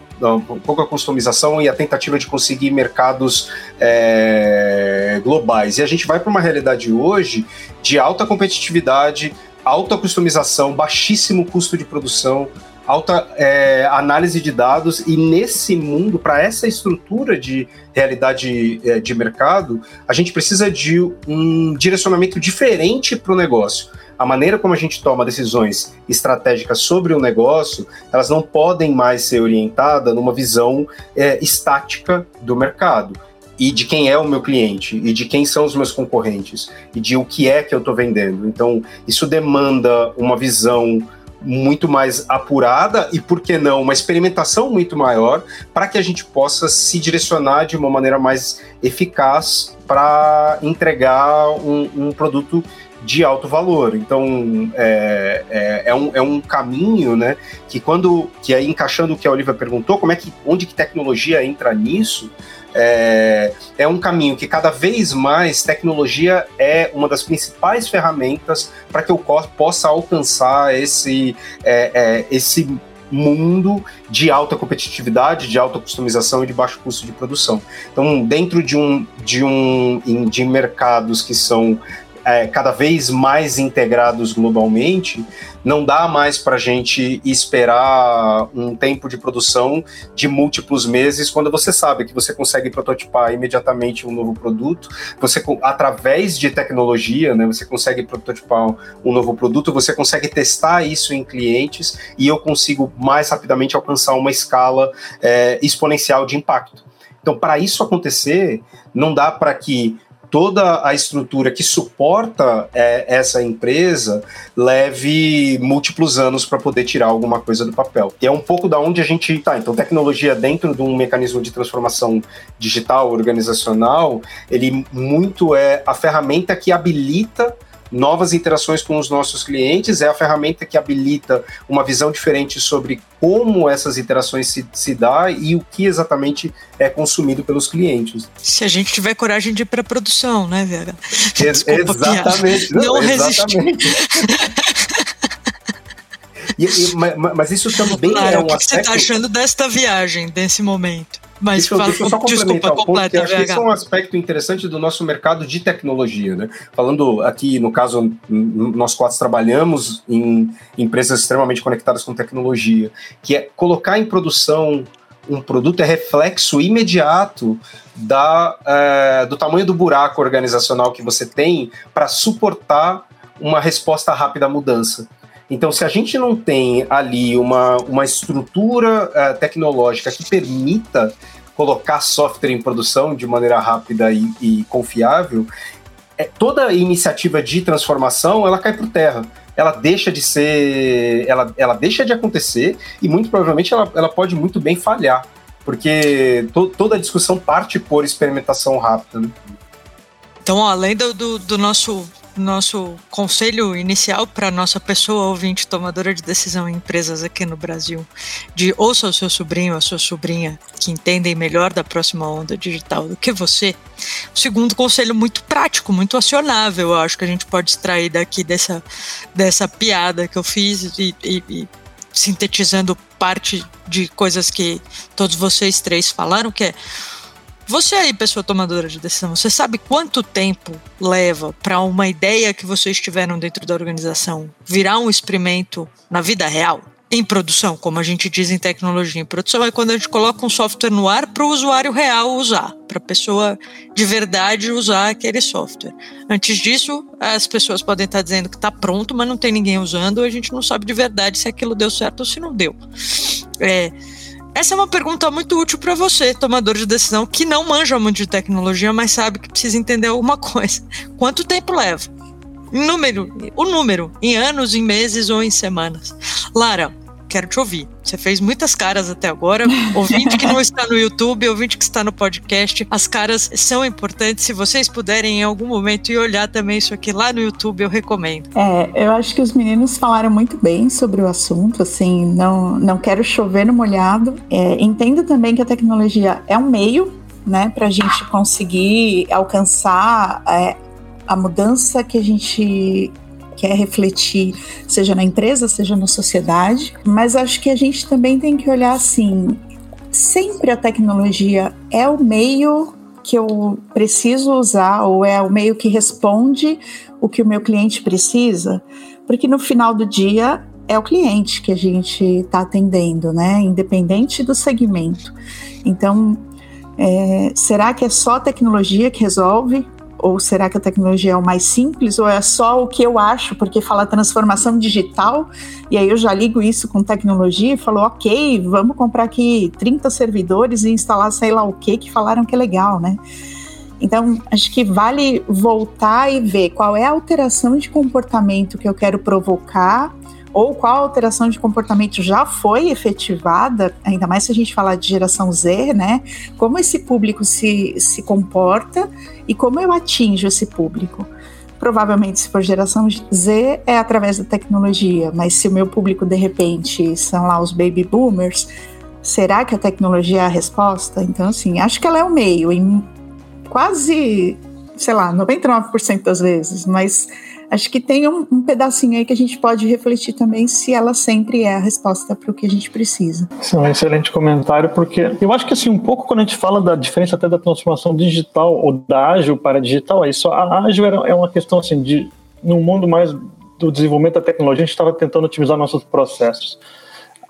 pouca customização e a tentativa de conseguir mercados é, globais. E a gente vai para uma realidade hoje de alta competitividade, alta customização, baixíssimo custo de produção, alta é, análise de dados e nesse mundo, para essa estrutura de realidade é, de mercado, a gente precisa de um direcionamento diferente para o negócio. A maneira como a gente toma decisões estratégicas sobre o negócio, elas não podem mais ser orientadas numa visão é, estática do mercado e de quem é o meu cliente e de quem são os meus concorrentes e de o que é que eu estou vendendo. Então, isso demanda uma visão muito mais apurada e, por que não, uma experimentação muito maior para que a gente possa se direcionar de uma maneira mais eficaz para entregar um, um, produto de alto valor. Então, é, é, é, um, é um caminho, né, que quando, que aí encaixando o que a Olivia perguntou, como é que, onde que tecnologia entra nisso, é, é um caminho que cada vez mais tecnologia é uma das principais ferramentas para que eu possa alcançar esse, é, é, esse mundo de alta competitividade, de alta customização e de baixo custo de produção. Então, dentro de um de um de mercados que são é, cada vez mais integrados globalmente, não dá mais para a gente esperar um tempo de produção de múltiplos meses quando você sabe que você consegue prototipar imediatamente um novo produto, você através de tecnologia, né, você consegue prototipar um novo produto, você consegue testar isso em clientes e eu consigo mais rapidamente alcançar uma escala é, exponencial de impacto. Então, para isso acontecer, não dá para que toda a estrutura que suporta é, essa empresa leve múltiplos anos para poder tirar alguma coisa do papel. E é um pouco da onde a gente está. Então, tecnologia dentro de um mecanismo de transformação digital, organizacional, ele muito é a ferramenta que habilita novas interações com os nossos clientes, é a ferramenta que habilita uma visão diferente sobre como essas interações se, se dá e o que exatamente é consumido pelos clientes. Se a gente tiver coragem de ir para produção, né, Vera? Ex exatamente. Não, Não exatamente. E, e, mas, mas, isso também claro, é um o que aspecto... você está achando desta viagem, desse momento? Mas deixa, fala, deixa eu só desculpa, completa, acho que esse é um aspecto interessante do nosso mercado de tecnologia, né? Falando aqui, no caso, nós quatro trabalhamos em empresas extremamente conectadas com tecnologia, que é colocar em produção um produto é reflexo imediato da, é, do tamanho do buraco organizacional que você tem para suportar uma resposta rápida à mudança. Então, se a gente não tem ali uma, uma estrutura uh, tecnológica que permita colocar software em produção de maneira rápida e, e confiável, é, toda iniciativa de transformação ela cai por terra. Ela deixa de ser, ela, ela deixa de acontecer e muito provavelmente ela, ela pode muito bem falhar, porque to, toda a discussão parte por experimentação rápida. Né? Então, além do, do, do nosso nosso conselho inicial para nossa pessoa ouvinte tomadora de decisão em empresas aqui no Brasil, de ouça o seu sobrinho, a sua sobrinha, que entendem melhor da próxima onda digital do que você. O segundo conselho muito prático, muito acionável, eu acho que a gente pode extrair daqui dessa, dessa piada que eu fiz e, e, e sintetizando parte de coisas que todos vocês três falaram, que é você aí, pessoa tomadora de decisão, você sabe quanto tempo leva para uma ideia que vocês tiveram dentro da organização virar um experimento na vida real? Em produção, como a gente diz em tecnologia, em produção é quando a gente coloca um software no ar para o usuário real usar, para a pessoa de verdade usar aquele software. Antes disso, as pessoas podem estar dizendo que está pronto, mas não tem ninguém usando, a gente não sabe de verdade se aquilo deu certo ou se não deu. É, essa é uma pergunta muito útil para você, tomador de decisão, que não manja muito de tecnologia, mas sabe que precisa entender alguma coisa. Quanto tempo leva? Número, o número, em anos, em meses ou em semanas. Lara, quero te ouvir. Você fez muitas caras até agora. Ouvinte que não está no YouTube, ouvinte que está no podcast, as caras são importantes. Se vocês puderem em algum momento ir olhar também isso aqui lá no YouTube, eu recomendo. É, eu acho que os meninos falaram muito bem sobre o assunto. Assim, não, não quero chover no molhado. É, entendo também que a tecnologia é um meio, né, para a gente conseguir alcançar é, a mudança que a gente quer refletir, seja na empresa, seja na sociedade. Mas acho que a gente também tem que olhar assim: sempre a tecnologia é o meio que eu preciso usar ou é o meio que responde o que o meu cliente precisa, porque no final do dia é o cliente que a gente está atendendo, né? Independente do segmento. Então, é, será que é só tecnologia que resolve ou será que a tecnologia é o mais simples? Ou é só o que eu acho, porque fala transformação digital, e aí eu já ligo isso com tecnologia e falo, ok, vamos comprar aqui 30 servidores e instalar sei lá o que, que falaram que é legal, né? Então, acho que vale voltar e ver qual é a alteração de comportamento que eu quero provocar ou qual alteração de comportamento já foi efetivada, ainda mais se a gente falar de geração Z, né? Como esse público se, se comporta e como eu atinjo esse público. Provavelmente, se for geração Z, é através da tecnologia, mas se o meu público, de repente, são lá os baby boomers, será que a tecnologia é a resposta? Então, assim, acho que ela é o meio. Em quase sei lá, 99% das vezes, mas acho que tem um, um, pedacinho aí que a gente pode refletir também se ela sempre é a resposta para o que a gente precisa. É um excelente comentário, porque eu acho que assim, um pouco quando a gente fala da diferença até da transformação digital ou da ágil para digital, é isso. A ágil é uma questão assim de num mundo mais do desenvolvimento da tecnologia, a gente estava tentando otimizar nossos processos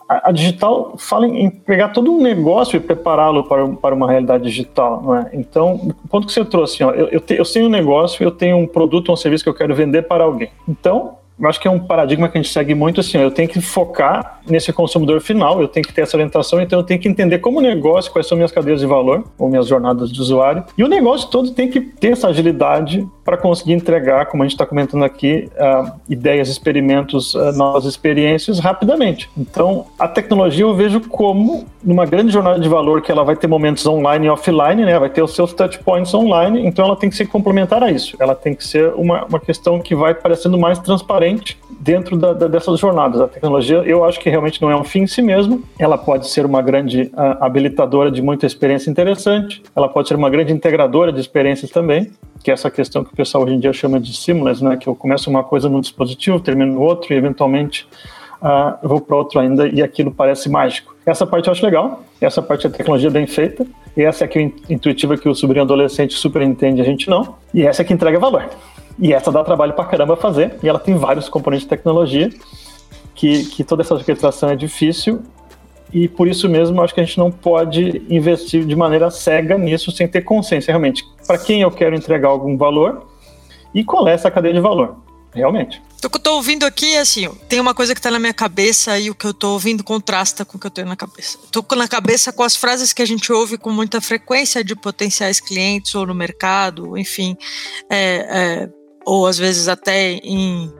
a, digital fala em pegar todo um negócio e prepará-lo para, para uma realidade digital, não é? Então, o ponto que você trouxe, ó, eu, eu, te, eu tenho um negócio, eu tenho um produto ou um serviço que eu quero vender para alguém. Então, eu acho que é um paradigma que a gente segue muito assim, eu tenho que focar nesse consumidor final, eu tenho que ter essa orientação, então eu tenho que entender como negócio, quais são minhas cadeias de valor, ou minhas jornadas de usuário, e o negócio todo tem que ter essa agilidade para conseguir entregar, como a gente está comentando aqui, uh, ideias, experimentos, uh, novas experiências rapidamente. Então, a tecnologia eu vejo como numa grande jornada de valor que ela vai ter momentos online e offline, né? Vai ter os seus touch points online, então ela tem que ser complementar a isso. Ela tem que ser uma, uma questão que vai parecendo mais transparente dentro da, da, dessas jornadas. A tecnologia, eu acho que realmente não é um fim em si mesmo. Ela pode ser uma grande uh, habilitadora de muita experiência interessante. Ela pode ser uma grande integradora de experiências também que é essa questão que o pessoal hoje em dia chama de seamless, né, que eu começo uma coisa num dispositivo, termino no outro e eventualmente uh, vou para outro ainda e aquilo parece mágico. Essa parte eu acho legal, essa parte da tecnologia bem feita, e essa é que intuitiva que o sobrinho adolescente super entende, a gente não, e essa é que entrega valor. E essa dá trabalho para caramba fazer, e ela tem vários componentes de tecnologia, que, que toda essa orquestração é difícil e por isso mesmo acho que a gente não pode investir de maneira cega nisso sem ter consciência realmente para quem eu quero entregar algum valor e qual é essa cadeia de valor, realmente. O que eu tô ouvindo aqui é assim, tem uma coisa que tá na minha cabeça e o que eu tô ouvindo contrasta com o que eu tenho na cabeça. Tô na cabeça com as frases que a gente ouve com muita frequência de potenciais clientes ou no mercado, enfim, é, é, ou às vezes até em,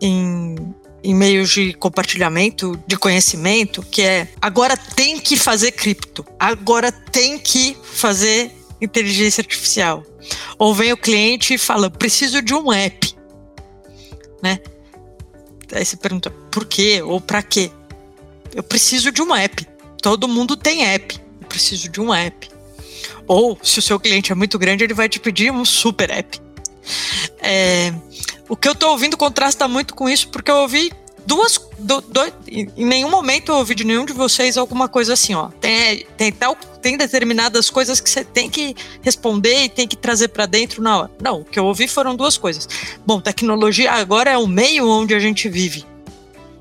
em em meios de compartilhamento de conhecimento, que é agora tem que fazer cripto, agora tem que fazer inteligência artificial. Ou vem o cliente e fala, preciso de um app, né? Aí você pergunta, por quê ou para quê? Eu preciso de um app. Todo mundo tem app. Eu preciso de um app. Ou, se o seu cliente é muito grande, ele vai te pedir um super app. É, o que eu tô ouvindo contrasta muito com isso, porque eu ouvi duas. Do, do, em nenhum momento eu ouvi de nenhum de vocês alguma coisa assim, ó. Tem, tem, tal, tem determinadas coisas que você tem que responder e tem que trazer para dentro na hora. Não, o que eu ouvi foram duas coisas. Bom, tecnologia agora é o meio onde a gente vive.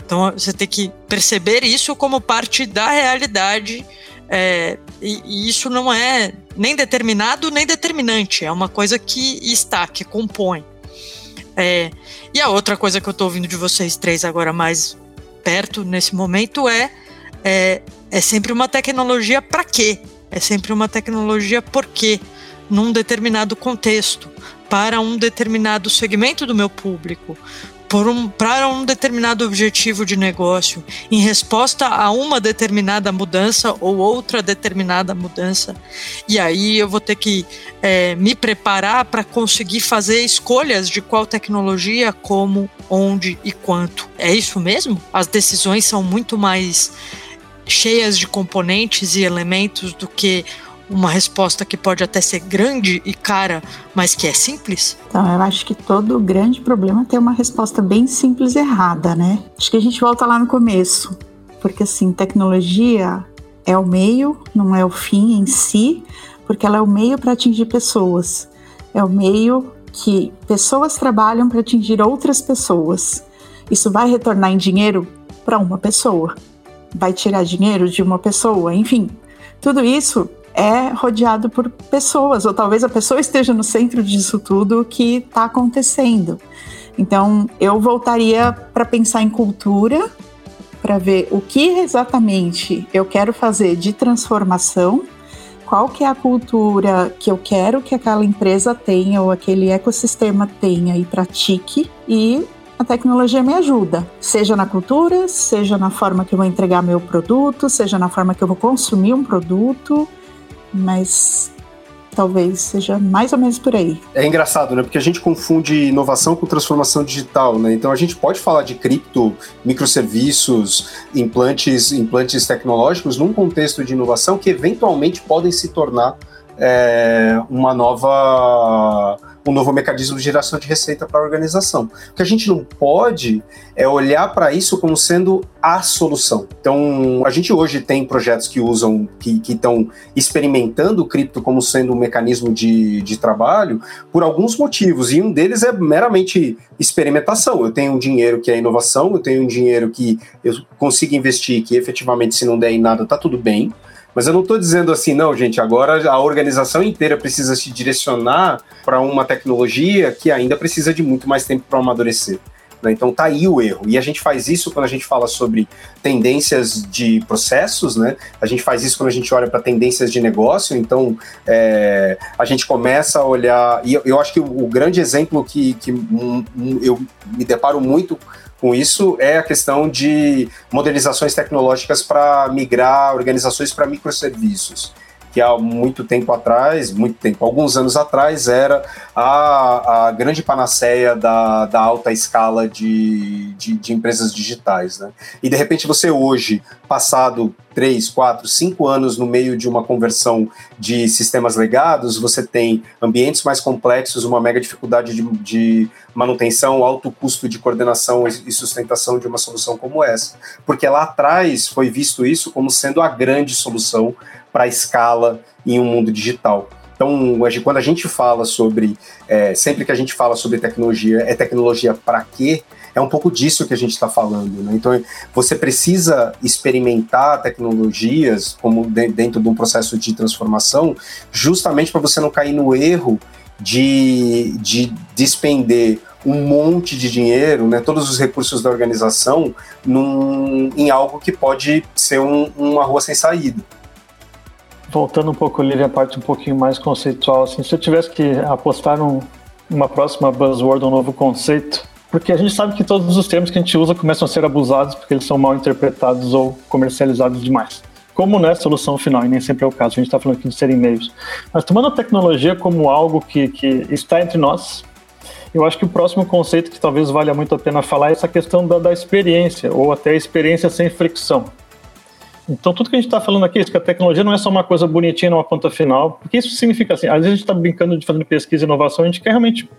Então você tem que perceber isso como parte da realidade. É, e, e, isso não é nem determinado nem determinante, é uma coisa que está, que compõe. É, e a outra coisa que eu tô ouvindo de vocês três agora mais perto nesse momento é é, é sempre uma tecnologia para quê? É sempre uma tecnologia por quê? Num determinado contexto, para um determinado segmento do meu público, um, para um determinado objetivo de negócio, em resposta a uma determinada mudança ou outra determinada mudança. E aí eu vou ter que é, me preparar para conseguir fazer escolhas de qual tecnologia, como, onde e quanto. É isso mesmo? As decisões são muito mais cheias de componentes e elementos do que uma resposta que pode até ser grande e cara, mas que é simples? Então, eu acho que todo grande problema tem uma resposta bem simples errada, né? Acho que a gente volta lá no começo, porque assim, tecnologia é o meio, não é o fim em si, porque ela é o meio para atingir pessoas. É o meio que pessoas trabalham para atingir outras pessoas. Isso vai retornar em dinheiro para uma pessoa. Vai tirar dinheiro de uma pessoa, enfim. Tudo isso é rodeado por pessoas, ou talvez a pessoa esteja no centro disso tudo que está acontecendo. Então, eu voltaria para pensar em cultura, para ver o que exatamente eu quero fazer de transformação, qual que é a cultura que eu quero que aquela empresa tenha ou aquele ecossistema tenha e pratique e a tecnologia me ajuda, seja na cultura, seja na forma que eu vou entregar meu produto, seja na forma que eu vou consumir um produto, mas talvez seja mais ou menos por aí. É engraçado, né? Porque a gente confunde inovação com transformação digital, né? Então a gente pode falar de cripto, microserviços, implantes, implantes tecnológicos num contexto de inovação que eventualmente podem se tornar é, uma nova um novo mecanismo de geração de receita para a organização. O que a gente não pode é olhar para isso como sendo a solução. Então, a gente hoje tem projetos que usam, que estão experimentando o cripto como sendo um mecanismo de, de trabalho por alguns motivos, e um deles é meramente experimentação. Eu tenho um dinheiro que é inovação, eu tenho um dinheiro que eu consigo investir, que efetivamente, se não der em nada, tá tudo bem. Mas eu não estou dizendo assim, não, gente, agora a organização inteira precisa se direcionar para uma tecnologia que ainda precisa de muito mais tempo para amadurecer. Né? Então tá aí o erro. E a gente faz isso quando a gente fala sobre tendências de processos, né? A gente faz isso quando a gente olha para tendências de negócio. Então é, a gente começa a olhar. E eu, eu acho que o, o, grande exemplo que, que um, um, eu me deparo muito com isso é a questão de modelizações tecnológicas para migrar organizações para microserviços que há muito tempo atrás, muito tempo, alguns anos atrás, era a, a grande panaceia da, da alta escala de, de, de empresas digitais. Né? E de repente você hoje, passado três, quatro, cinco anos no meio de uma conversão de sistemas legados, você tem ambientes mais complexos, uma mega dificuldade de, de manutenção, alto custo de coordenação e sustentação de uma solução como essa. Porque lá atrás foi visto isso como sendo a grande solução para escala em um mundo digital. Então, quando a gente fala sobre, é, sempre que a gente fala sobre tecnologia, é tecnologia para quê? É um pouco disso que a gente está falando. Né? Então, você precisa experimentar tecnologias como dentro de um processo de transformação, justamente para você não cair no erro de, de despender um monte de dinheiro, né, todos os recursos da organização, num, em algo que pode ser um, uma rua sem saída voltando um pouco, ali a parte um pouquinho mais conceitual, assim, se eu tivesse que apostar num, numa próxima buzzword, um novo conceito, porque a gente sabe que todos os termos que a gente usa começam a ser abusados porque eles são mal interpretados ou comercializados demais. Como não é solução final, e nem sempre é o caso, a gente está falando aqui de serem meios. Mas tomando a tecnologia como algo que, que está entre nós, eu acho que o próximo conceito que talvez valha muito a pena falar é essa questão da, da experiência, ou até experiência sem fricção. Então, tudo que a gente está falando aqui, é que a tecnologia não é só uma coisa bonitinha numa ponta final, porque isso significa assim, às vezes a gente está brincando de fazendo pesquisa e inovação, a gente quer realmente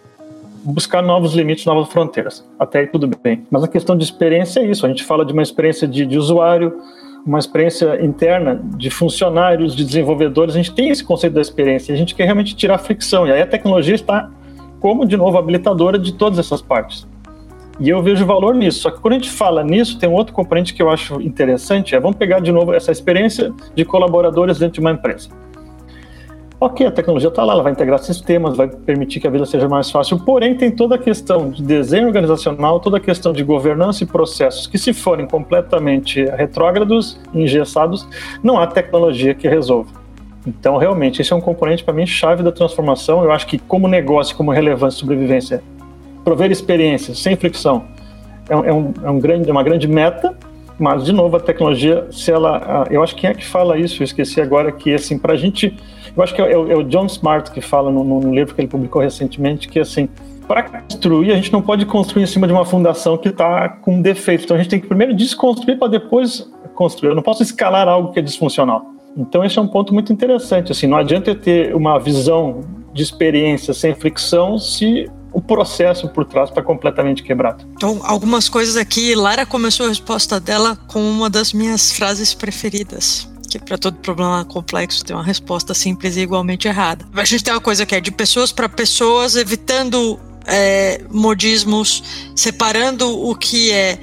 buscar novos limites, novas fronteiras. Até aí tudo bem. Mas a questão de experiência é isso, a gente fala de uma experiência de, de usuário, uma experiência interna de funcionários, de desenvolvedores, a gente tem esse conceito da experiência, a gente quer realmente tirar fricção, e aí a tecnologia está como, de novo, habilitadora de todas essas partes. E eu vejo valor nisso. Só que quando a gente fala nisso, tem um outro componente que eu acho interessante. É, vamos pegar de novo essa experiência de colaboradores dentro de uma empresa. Ok, a tecnologia está lá, ela vai integrar sistemas, vai permitir que a vida seja mais fácil, porém tem toda a questão de desenho organizacional, toda a questão de governança e processos que se forem completamente retrógrados, engessados, não há tecnologia que resolva. Então, realmente, esse é um componente para mim chave da transformação. Eu acho que como negócio, como relevância e sobrevivência, prover experiências sem fricção é, é, um, é um grande, é uma grande meta, mas, de novo, a tecnologia, se ela. Eu acho que quem é que fala isso? Eu esqueci agora que, assim, para a gente. Eu acho que é, é, o John Smart que fala no, no livro que ele publicou recentemente que, assim, para construir, a gente não pode construir em cima de uma fundação que está com defeito. Então, a gente tem que primeiro desconstruir para depois construir. Eu não posso escalar algo que é disfuncional. Então, esse é um ponto muito interessante. Assim, não adianta ter uma visão de experiência sem fricção se o processo por trás está completamente quebrado. Então, algumas coisas aqui, Lara começou a resposta dela com uma das minhas frases preferidas que para todo problema complexo tem uma resposta simples e igualmente errada. A gente tem uma coisa que é de pessoas para pessoas, evitando é, modismos, separando o que é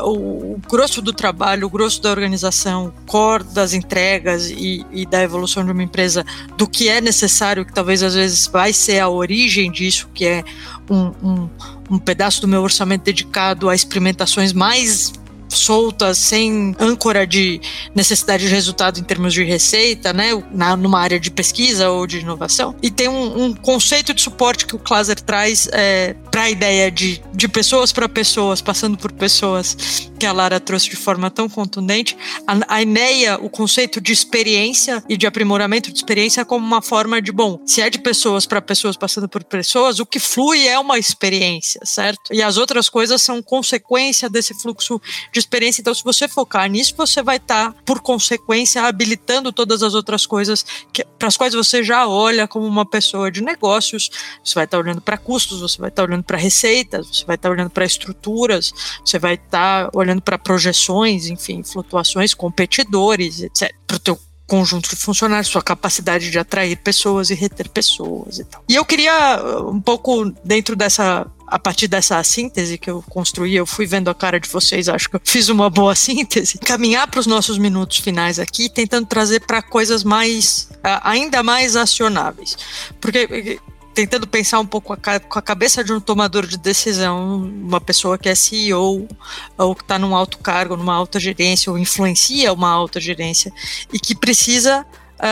o, o, grosso do trabalho, o grosso da organização, o core das entregas e, e, da evolução de uma empresa, do que é necessário, que talvez às vezes vai ser a origem disso, que é um, um, um pedaço do meu orçamento dedicado a experimentações mais soltas, sem âncora de necessidade de resultado em termos de receita, né, na, numa área de pesquisa ou de inovação. E tem um, um conceito de suporte que o Klaser traz é, para a ideia de, de pessoas para pessoas, passando por pessoas, que a Lara trouxe de forma tão contundente. A, a INEA, o conceito de experiência e de aprimoramento de experiência como uma forma de, bom, se é de pessoas para pessoas passando por pessoas, o que flui é uma experiência, certo? E as outras coisas são consequência desse fluxo de experiência. Então, se você focar nisso, você vai estar, tá, por consequência, habilitando todas as outras coisas para as quais você já olha como uma pessoa de negócios. Você vai estar tá olhando para custos, você vai estar tá olhando para receitas, você vai estar olhando para estruturas, você vai estar olhando para projeções, enfim, flutuações, competidores, etc. Para o teu conjunto de funcionários, sua capacidade de atrair pessoas e reter pessoas e tal. E eu queria um pouco dentro dessa a partir dessa síntese que eu construí, eu fui vendo a cara de vocês, acho que eu fiz uma boa síntese. Caminhar para os nossos minutos finais aqui, tentando trazer para coisas mais, ainda mais acionáveis. Porque tentando pensar um pouco com a cabeça de um tomador de decisão, uma pessoa que é CEO ou que está num alto cargo, numa alta gerência ou influencia uma alta gerência e que precisa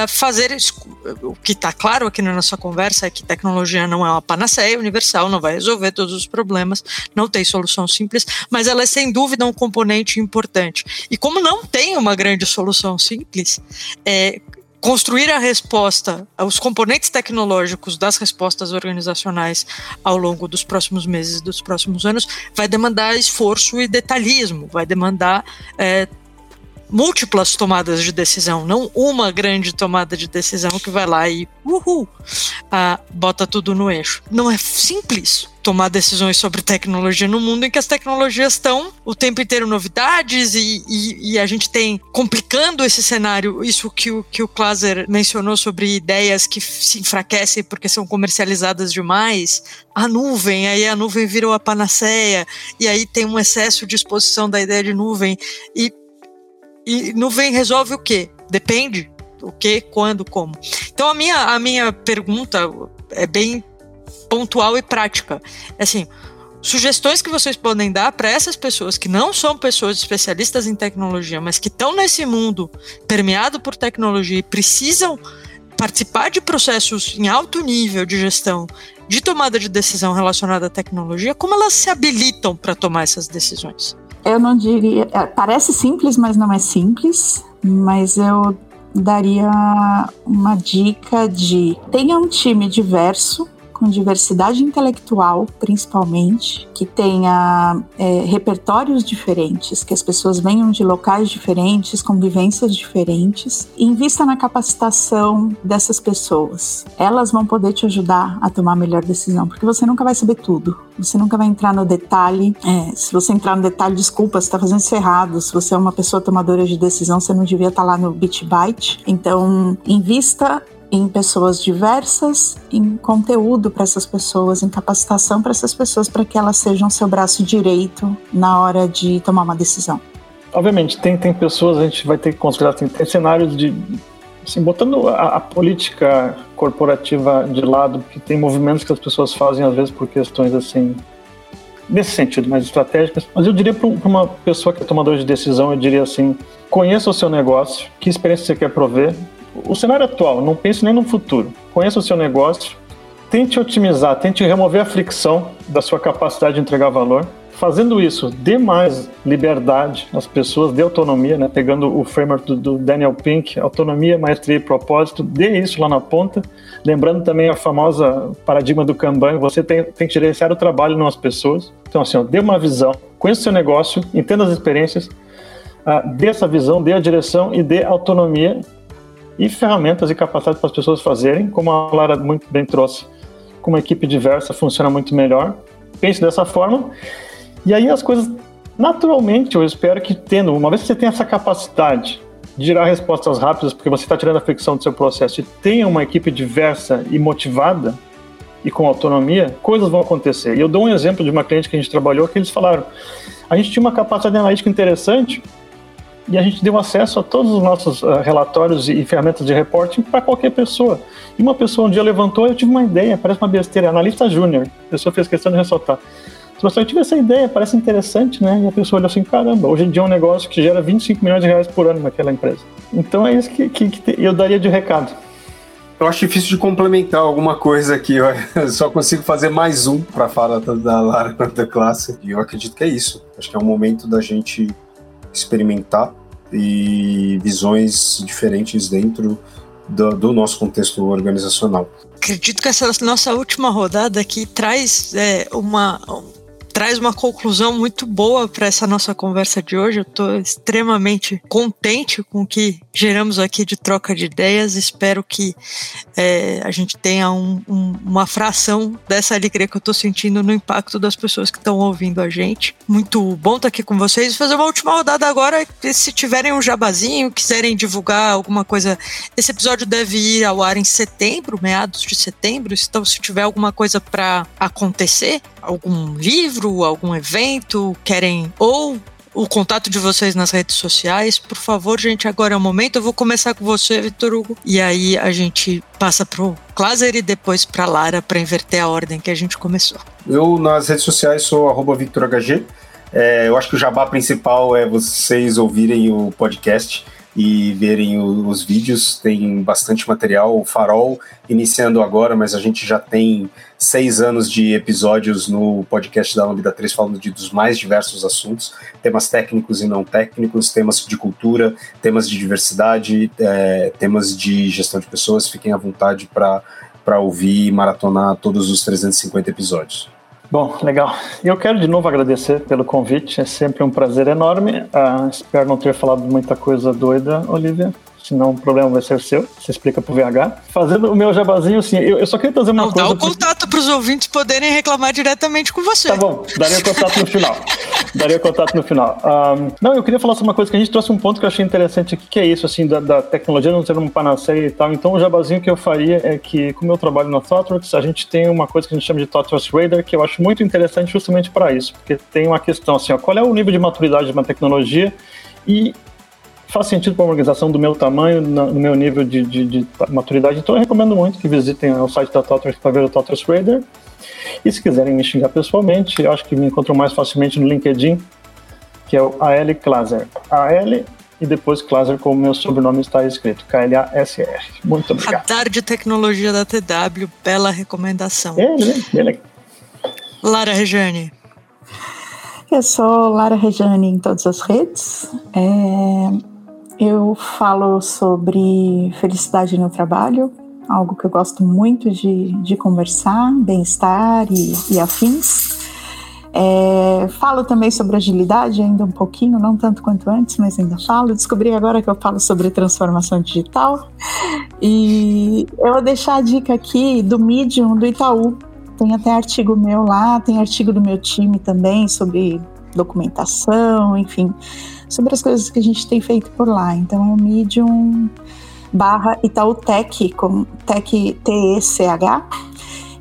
fazer o que está claro aqui na nossa conversa é que tecnologia não é uma panaceia universal, não vai resolver todos os problemas, não tem solução simples, mas ela é sem dúvida um componente importante. E como não tem uma grande solução simples, é, construir a resposta, os componentes tecnológicos das respostas organizacionais ao longo dos próximos meses, dos próximos anos, vai demandar esforço e detalhismo, vai demandar é, múltiplas tomadas de decisão, não uma grande tomada de decisão que vai lá e uhul, ah, bota tudo no eixo. Não é simples tomar decisões sobre tecnologia no mundo em que as tecnologias estão o tempo inteiro novidades e, e, e a gente tem complicando esse cenário, isso que o, que o Klaser mencionou sobre ideias que se enfraquecem porque são comercializadas demais, a nuvem, aí a nuvem virou a panaceia, e aí tem um excesso de exposição da ideia de nuvem, e e nuvem resolve o quê? Depende. O que, quando, como. Então a minha, a minha pergunta é bem pontual e prática. É assim, sugestões que vocês podem dar para essas pessoas que não são pessoas especialistas em tecnologia, mas que estão nesse mundo permeado por tecnologia e precisam participar de processos em alto nível de gestão, de tomada de decisão relacionada à tecnologia, como elas se habilitam para tomar essas decisões? Eu não diria. É, parece simples, mas não é simples. Mas eu daria uma dica de tenha um time diverso com diversidade intelectual, principalmente, que tenha é, repertórios diferentes, que as pessoas venham de locais diferentes, com vivências diferentes, e invista na capacitação dessas pessoas. Elas vão poder te ajudar a tomar a melhor decisão, porque você nunca vai saber tudo, você nunca vai entrar no detalhe. É, se você entrar no detalhe, desculpa, você está fazendo isso errado. Se você é uma pessoa tomadora de decisão, você não devia estar tá lá no Bitbyte. Então, invista em pessoas diversas, em conteúdo para essas pessoas, em capacitação para essas pessoas, para que elas sejam seu braço direito na hora de tomar uma decisão. Obviamente, tem, tem pessoas, a gente vai ter que considerar, tem, tem cenários de. Assim, botando a, a, política corporativa de lado, que tem movimentos que as pessoas fazem, às vezes, por questões assim. Nesse sentido, mais estratégicas. Mas eu diria para uma pessoa que é tomadora de decisão, eu diria assim: conheça o seu negócio, que experiência você quer prover, o cenário atual, não pense nem no futuro. Conheça o seu negócio, tente otimizar, tente remover a fricção da sua capacidade de entregar valor. Fazendo isso, dê mais liberdade às pessoas, dê autonomia, né? pegando o framework do, do Daniel Pink, autonomia, maestria e propósito, dê isso lá na ponta. Lembrando também a famosa paradigma do Kanban, você tem, tem que gerenciar o trabalho, não as pessoas. Então, assim, ó, dê uma visão, conheça o seu negócio, entenda as experiências, uh, dê essa visão, dê a direção e dê autonomia e ferramentas e capacidades para as pessoas fazerem, como a Lara muito bem trouxe. Com uma equipe diversa funciona muito melhor. Pense dessa forma. E aí as coisas, naturalmente, eu espero que tendo, uma vez que você tem essa capacidade de gerar respostas rápidas, porque você está tirando a fricção do seu processo e tenha uma equipe diversa e motivada e com autonomia, coisas vão acontecer. E eu dou um exemplo de uma cliente que a gente trabalhou que eles falaram: a gente tinha uma capacidade analítica interessante, e a gente deu acesso a todos os nossos uh, relatórios e, ferramentas de reporting para qualquer pessoa. E uma pessoa um dia levantou, eu tive uma ideia, parece uma besteira, analista júnior. A pessoa fez questão de ressaltar. Eu tive essa ideia, parece interessante, né? E a pessoa olhou assim, caramba, hoje em dia é um negócio que gera 25 milhões de reais por ano naquela empresa. Então é isso que, que, que eu daria de recado. Eu acho difícil de complementar alguma coisa aqui. Eu só consigo fazer mais um para falar da Lara da classe. E eu acredito que é isso. Acho que é o momento da gente experimentar e visões diferentes dentro do, do nosso contexto organizacional. Acredito que essa nossa última rodada aqui traz é, uma traz uma conclusão muito boa para essa nossa conversa de hoje. Eu estou extremamente contente com o que geramos aqui de troca de ideias. Espero que é, a gente tenha um, um, uma fração dessa alegria que eu estou sentindo no impacto das pessoas que estão ouvindo a gente. Muito bom estar tá aqui com vocês. Fazer uma última rodada agora. Se tiverem um jabazinho, quiserem divulgar alguma coisa, esse episódio deve ir ao ar em setembro, meados de setembro. Então, se tiver alguma coisa para acontecer, algum livro, algum evento, querem ou o contato de vocês nas redes sociais. Por favor, gente, agora é o momento. Eu vou começar com você, Vitor Hugo, e aí a gente passa pro Klaser e depois para Lara para inverter a ordem que a gente começou. Eu nas redes sociais sou @victorhg. É, eu acho que o jabá principal é vocês ouvirem o podcast e verem os vídeos. Tem bastante material. O Farol iniciando agora, mas a gente já tem seis anos de episódios no podcast da Lambda 3 falando de, dos mais diversos assuntos, temas técnicos e não técnicos, temas de cultura, temas de diversidade, é, temas de gestão de pessoas. Fiquem à vontade para ouvir e maratonar todos os 350 episódios. Bom, legal. Eu quero de novo agradecer pelo convite, é sempre um prazer enorme. Uh, espero não ter falado muita coisa doida, Olivia senão o problema vai ser seu. Você explica pro VH. Fazendo o meu jabazinho, assim, eu, eu só queria trazer uma Não, coisa. Dá o contato para os ouvintes poderem reclamar diretamente com você. Tá bom, daria o contato no final. daria o contato no final. Um, não, eu queria falar sobre uma coisa que a gente trouxe um ponto que eu achei interessante aqui, que é isso, assim, da, da tecnologia não ser uma panaceia e tal. Então, o jabazinho que eu faria é que, como eu trabalho na ThoughtWorks, a gente tem uma coisa que a gente chama de ThoughtWorks Radar, que eu acho muito interessante justamente para isso, porque tem uma questão assim, ó, qual é o nível de maturidade de uma tecnologia e faz sentido para uma organização do meu tamanho, no meu nível de, de, de maturidade. Então eu recomendo muito que visitem o site da TOTRS para ver o TOTRS Radar. E se quiserem me xingar pessoalmente, eu acho que me encontram mais facilmente no LinkedIn, que é o AL Klaser. AL e depois Klaser, como meu sobrenome está escrito, K-L-A-S-R. Muito obrigado. Radar de Tecnologia da TW, bela recomendação. É, bem legal. Lara Rejane. Eu sou Lara Rejane em todas as redes. É, eu falo sobre felicidade no trabalho, algo que eu gosto muito de, de conversar, bem-estar e, e, afins. É, falo também sobre agilidade, ainda um pouquinho, não tanto quanto antes, mas ainda falo. Descobri agora que eu falo sobre transformação digital. E eu vou deixar a dica aqui do Medium do Itaú. Tem até artigo meu lá, tem artigo do meu time também sobre documentação, enfim sobre as coisas que a gente tem feito por lá. Então é o Medium barra Itautec, com Tech T-E-C-H.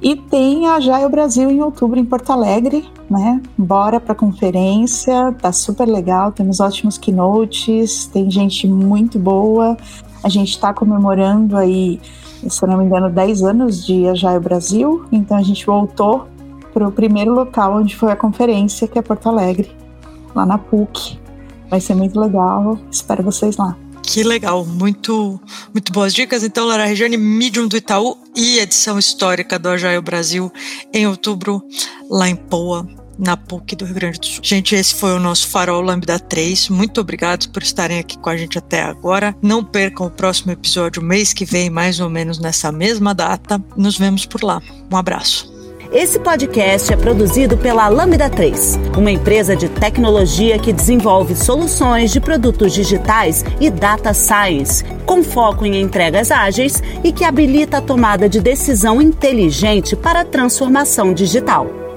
E tem a Jaio Brasil em outubro em Porto Alegre, né? Bora para conferência, tá super legal, temos ótimos keynotes, tem gente muito boa. A gente está comemorando aí, se eu não me engano, 10 anos de Agile Brasil, então a gente voltou para o primeiro local onde foi a conferência, que é Porto Alegre, lá na PUC. Vai ser muito legal. Espero vocês lá. Que legal, muito, muito boas dicas. Então, Lara Regiane, Medium do Itaú e edição histórica do Agile Brasil em outubro, lá em Poa, na PUC do Rio Grande do Sul. Gente, esse foi o nosso Farol Lambda 3. Muito obrigado por estarem aqui com a gente até agora. Não percam o próximo episódio mês que vem, mais ou menos nessa mesma data. Nos vemos por lá. Um abraço. Esse podcast é produzido pela Lambda 3, uma empresa de tecnologia que desenvolve soluções de produtos digitais e data science, com foco em entregas ágeis e que habilita a tomada de decisão inteligente para a transformação digital.